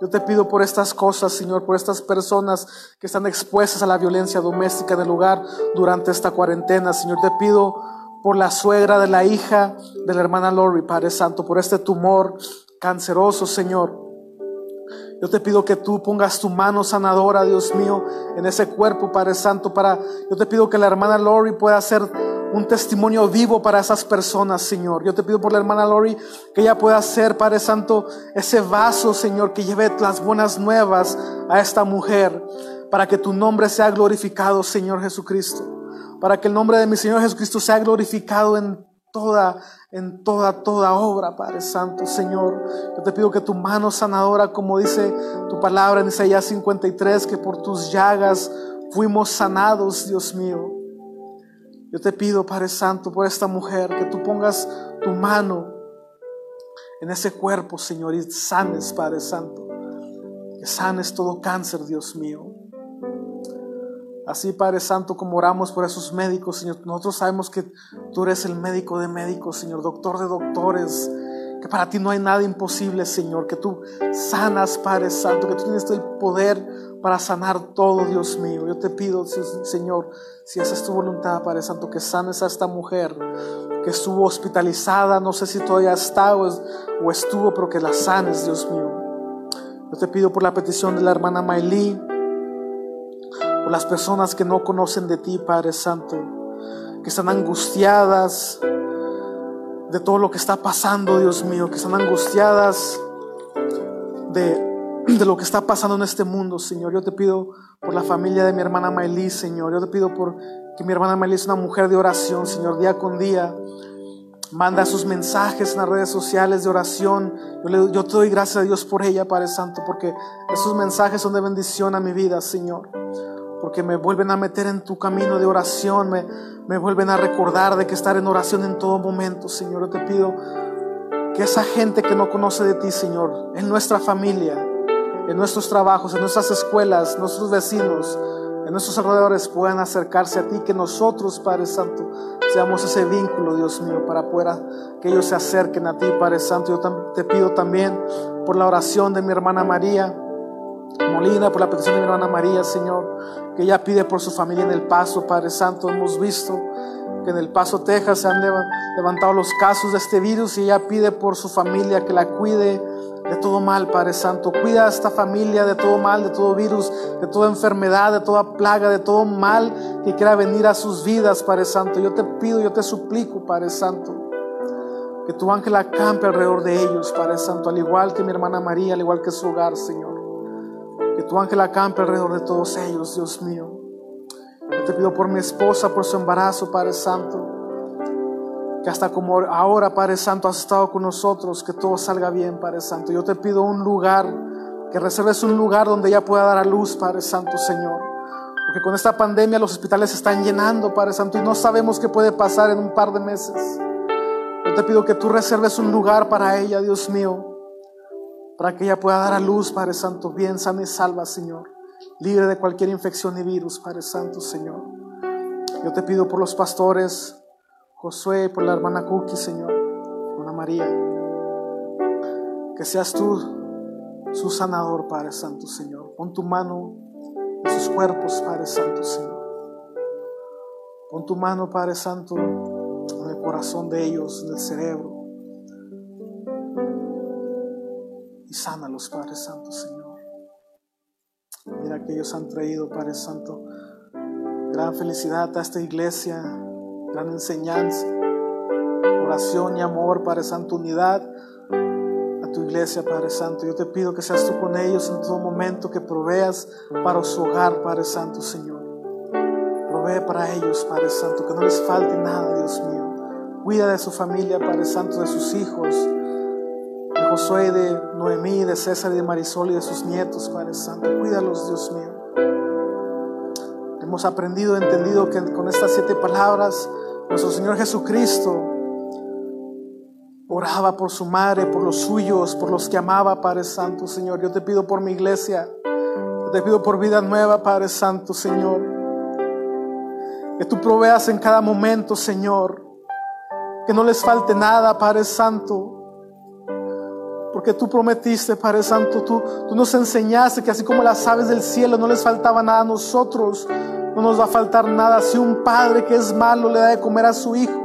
Yo te pido por estas cosas, Señor, por estas personas que están expuestas a la violencia doméstica del lugar durante esta cuarentena. Señor, te pido por la suegra de la hija de la hermana Lori, Padre Santo, por este tumor canceroso, Señor. Yo te pido que tú pongas tu mano sanadora, Dios mío, en ese cuerpo, Padre Santo, para, yo te pido que la hermana Lori pueda ser un testimonio vivo para esas personas, Señor. Yo te pido por la hermana Lori que ella pueda ser, Padre Santo, ese vaso, Señor, que lleve las buenas nuevas a esta mujer, para que tu nombre sea glorificado, Señor Jesucristo. Para que el nombre de mi Señor Jesucristo sea glorificado en toda, en toda, toda obra, Padre Santo, Señor. Yo te pido que tu mano sanadora, como dice tu palabra en Isaías 53, que por tus llagas fuimos sanados, Dios mío. Yo te pido, Padre Santo, por esta mujer, que tú pongas tu mano en ese cuerpo, Señor, y sanes, Padre Santo. Que sanes todo cáncer, Dios mío. Así, Padre Santo, como oramos por esos médicos, Señor, nosotros sabemos que tú eres el médico de médicos, Señor, doctor de doctores, que para ti no hay nada imposible, Señor, que tú sanas, Padre Santo, que tú tienes el poder para sanar todo, Dios mío. Yo te pido, Señor, si esa es tu voluntad, Padre Santo, que sanes a esta mujer que estuvo hospitalizada, no sé si todavía está o, estuvo, pero que la sanes, Dios mío. Yo te pido por la petición de la hermana Maylí, por las personas que no conocen de ti, Padre Santo, que están angustiadas de todo lo que está pasando, Dios mío, que están angustiadas de, de lo que está pasando en este mundo, Señor. Yo te pido por la familia de mi hermana Maylí, Señor. Yo te pido por que mi hermana Maylí es una mujer de oración, Señor, día con día. Manda sus mensajes en las redes sociales de oración. Yo, le, yo te doy gracias a Dios por ella, Padre Santo, porque esos mensajes son de bendición a mi vida, Señor porque me vuelven a meter en tu camino de oración, me, me vuelven a recordar de que estar en oración en todo momento, Señor. Yo te pido que esa gente que no conoce de ti, Señor, en nuestra familia, en nuestros trabajos, en nuestras escuelas, nuestros vecinos, en nuestros alrededores puedan acercarse a ti, que nosotros, Padre Santo, seamos ese vínculo, Dios mío, para poder que ellos se acerquen a ti, Padre Santo. Yo te pido también por la oración de mi hermana María. Molina, por la petición de mi hermana María, Señor, que ella pide por su familia en El Paso, Padre Santo. Hemos visto que en El Paso, Texas, se han levantado los casos de este virus y ella pide por su familia que la cuide de todo mal, Padre Santo. Cuida a esta familia de todo mal, de todo virus, de toda enfermedad, de toda plaga, de todo mal que quiera venir a sus vidas, Padre Santo. Yo te pido, yo te suplico, Padre Santo, que tu ángel acampe alrededor de ellos, Padre Santo, al igual que mi hermana María, al igual que su hogar, Señor. Que tu ángel acampe alrededor de todos ellos, Dios mío. Yo te pido por mi esposa, por su embarazo, Padre Santo. Que hasta como ahora, Padre Santo, has estado con nosotros, que todo salga bien, Padre Santo. Yo te pido un lugar, que reserves un lugar donde ella pueda dar a luz, Padre Santo, Señor. Porque con esta pandemia los hospitales se están llenando, Padre Santo, y no sabemos qué puede pasar en un par de meses. Yo te pido que tú reserves un lugar para ella, Dios mío para que ella pueda dar a luz, Padre Santo, bien sana y salva, Señor, libre de cualquier infección y virus, Padre Santo, Señor. Yo te pido por los pastores, Josué, por la hermana Cookie, Señor, hermana María, que seas tú su sanador, Padre Santo, Señor. Pon tu mano en sus cuerpos, Padre Santo, Señor. Pon tu mano, Padre Santo, en el corazón de ellos, en el cerebro. Y sánalos, Padre Santo, Señor. Mira que ellos han traído, Padre Santo, gran felicidad a esta iglesia, gran enseñanza. compasión y amor, Padre Santo, unidad a tu iglesia, Padre Santo. Yo te pido que seas tú con ellos en todo momento, que proveas para su hogar, Padre Santo, Señor. Provee para ellos, Padre Santo, que no les falte nada, Dios mío. Cuida de su familia, Padre Santo, de sus hijos, Josué, de Noemí, de César y de Marisol y de sus nietos, Padre Santo. Cuídalos, Dios mío. Hemos aprendido, entendido que con estas siete palabras, nuestro Señor Jesucristo oraba por su madre, por los suyos, por los que amaba, Padre Santo, Señor. Yo te pido por mi iglesia, yo te pido por vida nueva, Padre Santo, Señor. Que tú proveas en cada momento, Señor. Que no les falte nada, Padre Santo. Porque tú prometiste, Padre Santo, tú, tú nos enseñaste que así como las aves del cielo no les faltaba nada a nosotros, no nos va a faltar nada si un padre que es malo le da de comer a su hijo.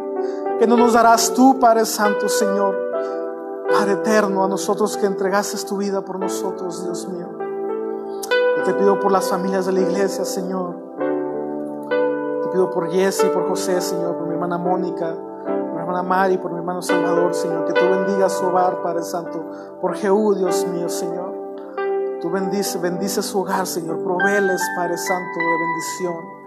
Que no nos darás tú, Padre Santo, Señor. Padre eterno, a nosotros que entregaste tu vida por nosotros, Dios mío. Yo te pido por las familias de la iglesia, Señor. Te pido por Jesse, por José, Señor, por mi hermana Mónica, hermana Mari, por mi hermano Salvador, Señor. Que tú bendigas su hogar, Padre Santo. Por Jehú, Dios mío, Señor. Tú bendice, bendice su hogar, Señor. Proveles, Padre Santo, de bendición.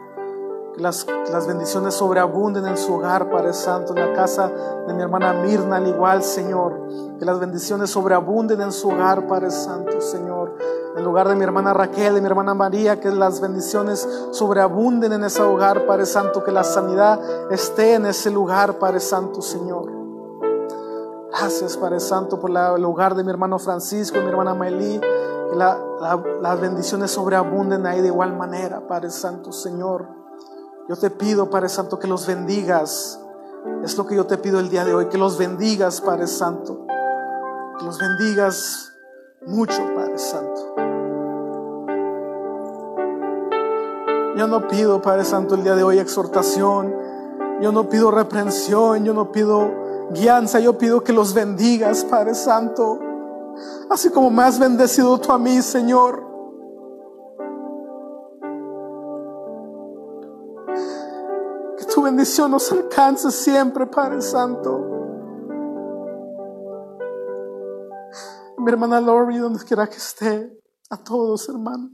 Que las, bendiciones sobreabunden en su hogar, Padre Santo, en la casa de mi hermana Mirna, al igual, Señor. Que las bendiciones sobreabunden en su hogar, Padre Santo, Señor. En lugar de mi hermana Raquel, de mi hermana María, que las bendiciones sobreabunden en ese hogar, Padre Santo. Que la sanidad esté en ese lugar, Padre Santo, Señor. Gracias, Padre Santo, por la- el hogar de mi hermano Francisco, mi hermana Maelí. Que la- la- las bendiciones sobreabunden ahí de igual manera, Padre Santo, Señor. Yo te pido, Padre Santo, que los bendigas. Es lo que yo te pido el día de hoy, que los bendigas, Padre Santo. Que los bendigas mucho, Padre Santo. Yo no pido, Padre Santo, el día de hoy exhortación. Yo no pido reprensión, yo no pido guianza, yo pido que los bendigas, Padre Santo. Así como me has bendecido tú a mí, Señor. Bendición nos alcance siempre, Padre Santo. Mi hermana Lori, donde quiera que esté, a todos, hermano,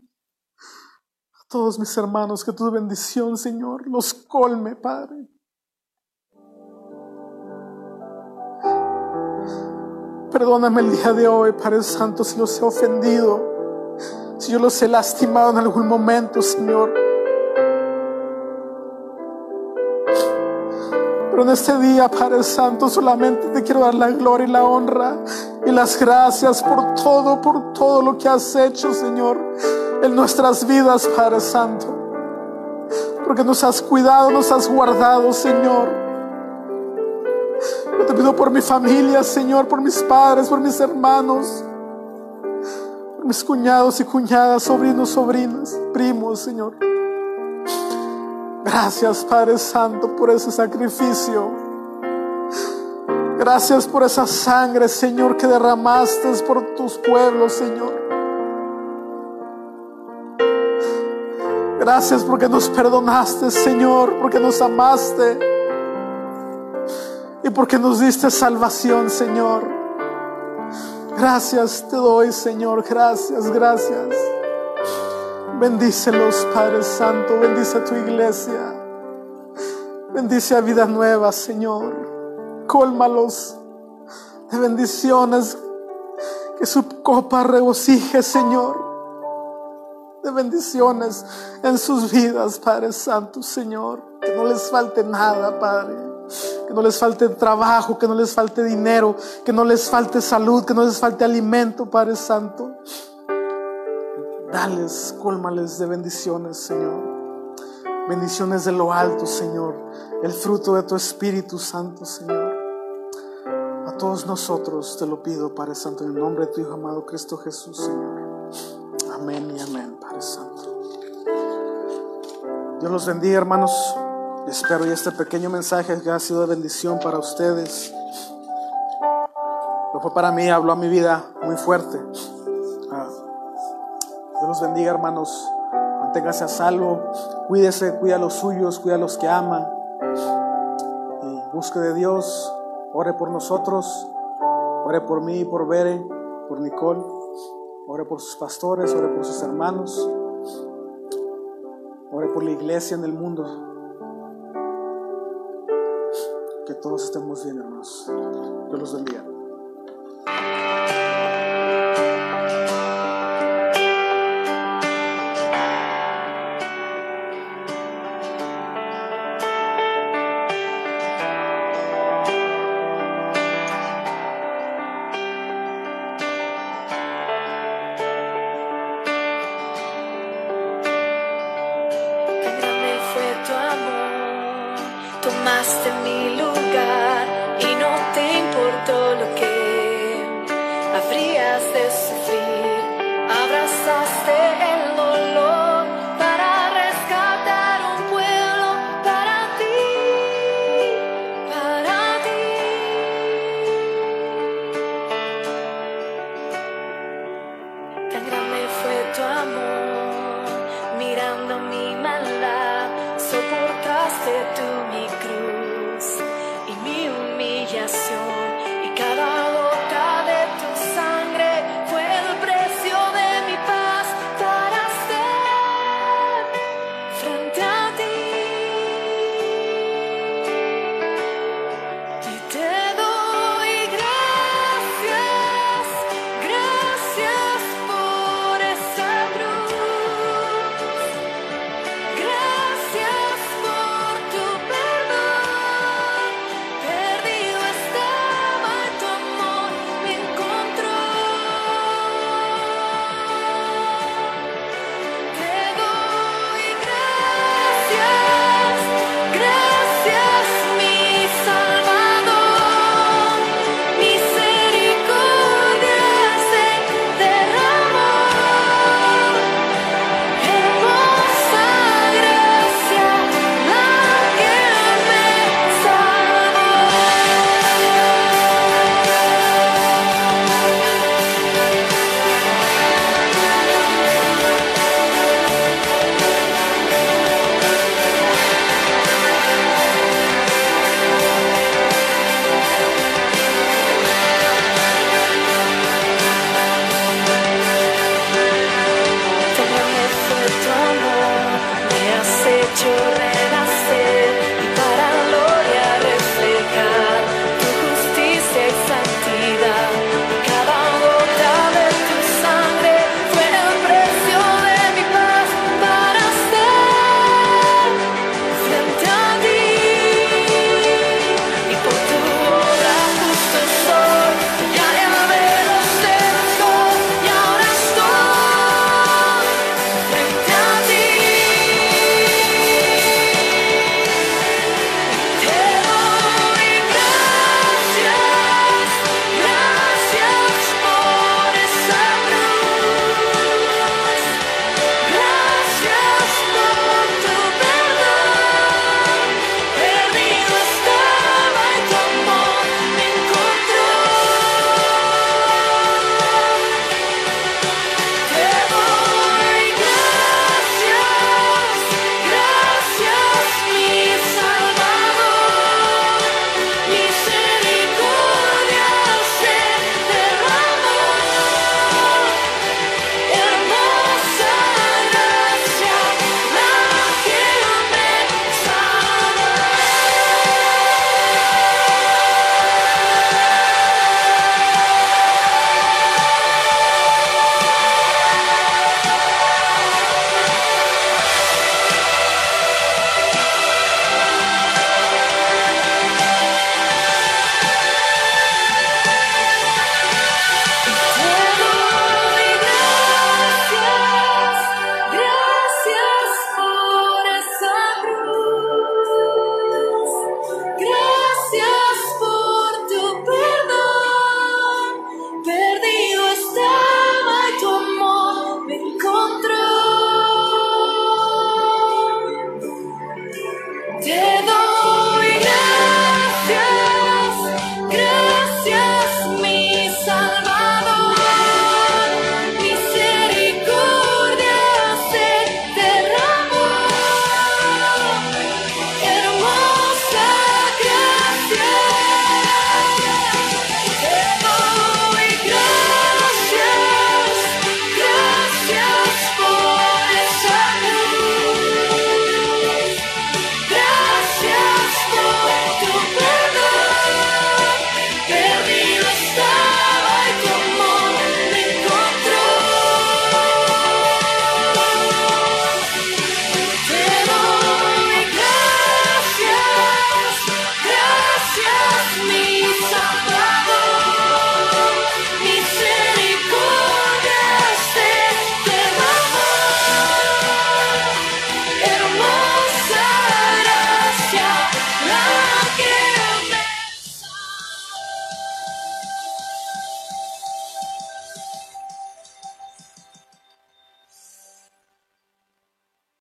a todos mis hermanos, que tu bendición, Señor, los colme, Padre. Perdóname el día de hoy, Padre Santo, si los he ofendido, si yo los he lastimado en algún momento, Señor. Pero en este día, Padre Santo, solamente te quiero dar la gloria y la honra y las gracias por todo, por todo lo que has hecho, Señor, en nuestras vidas, Padre Santo. Porque nos has cuidado, nos has guardado, Señor. Yo te pido por mi familia, Señor, por mis padres, por mis hermanos, por mis cuñados y cuñadas, sobrinos, sobrinas, primos, Señor. Gracias, Padre Santo, por ese sacrificio. Gracias por esa sangre, Señor, que derramaste por tus pueblos, Señor. Gracias porque nos perdonaste, Señor, porque nos amaste y porque nos diste salvación, Señor. Gracias te doy, Señor. Gracias, gracias. Bendícelos, Padre Santo. Bendice a tu iglesia. Bendice a vida nueva, Señor. Cólmalos de bendiciones. Que su copa regocije, Señor. De bendiciones en sus vidas, Padre Santo, Señor. Que no les falte nada, Padre. Que no les falte trabajo, que no les falte dinero, que no les falte salud, que no les falte alimento, Padre Santo. Dales, cólmales de bendiciones, Señor. Bendiciones de lo alto, Señor. El fruto de tu Espíritu Santo, Señor. A todos nosotros te lo pido, Padre Santo, en el nombre de tu Hijo amado Cristo Jesús, Señor. Amén y amén, Padre Santo. Dios los bendiga, hermanos. Espero y este pequeño mensaje que ha sido de bendición para ustedes. Lo fue para mí, habló a mi vida muy fuerte. Dios los bendiga, hermanos. Manténgase a salvo. Cuídese, cuida a los suyos, cuida a los que ama. Y busque de Dios ore por nosotros, ore por mí, por Bere, por Nicole, ore por sus pastores, ore por sus hermanos, ore por la iglesia en el mundo. Que todos estemos bien, hermanos. Dios los bendiga. De sufrir, abrazaste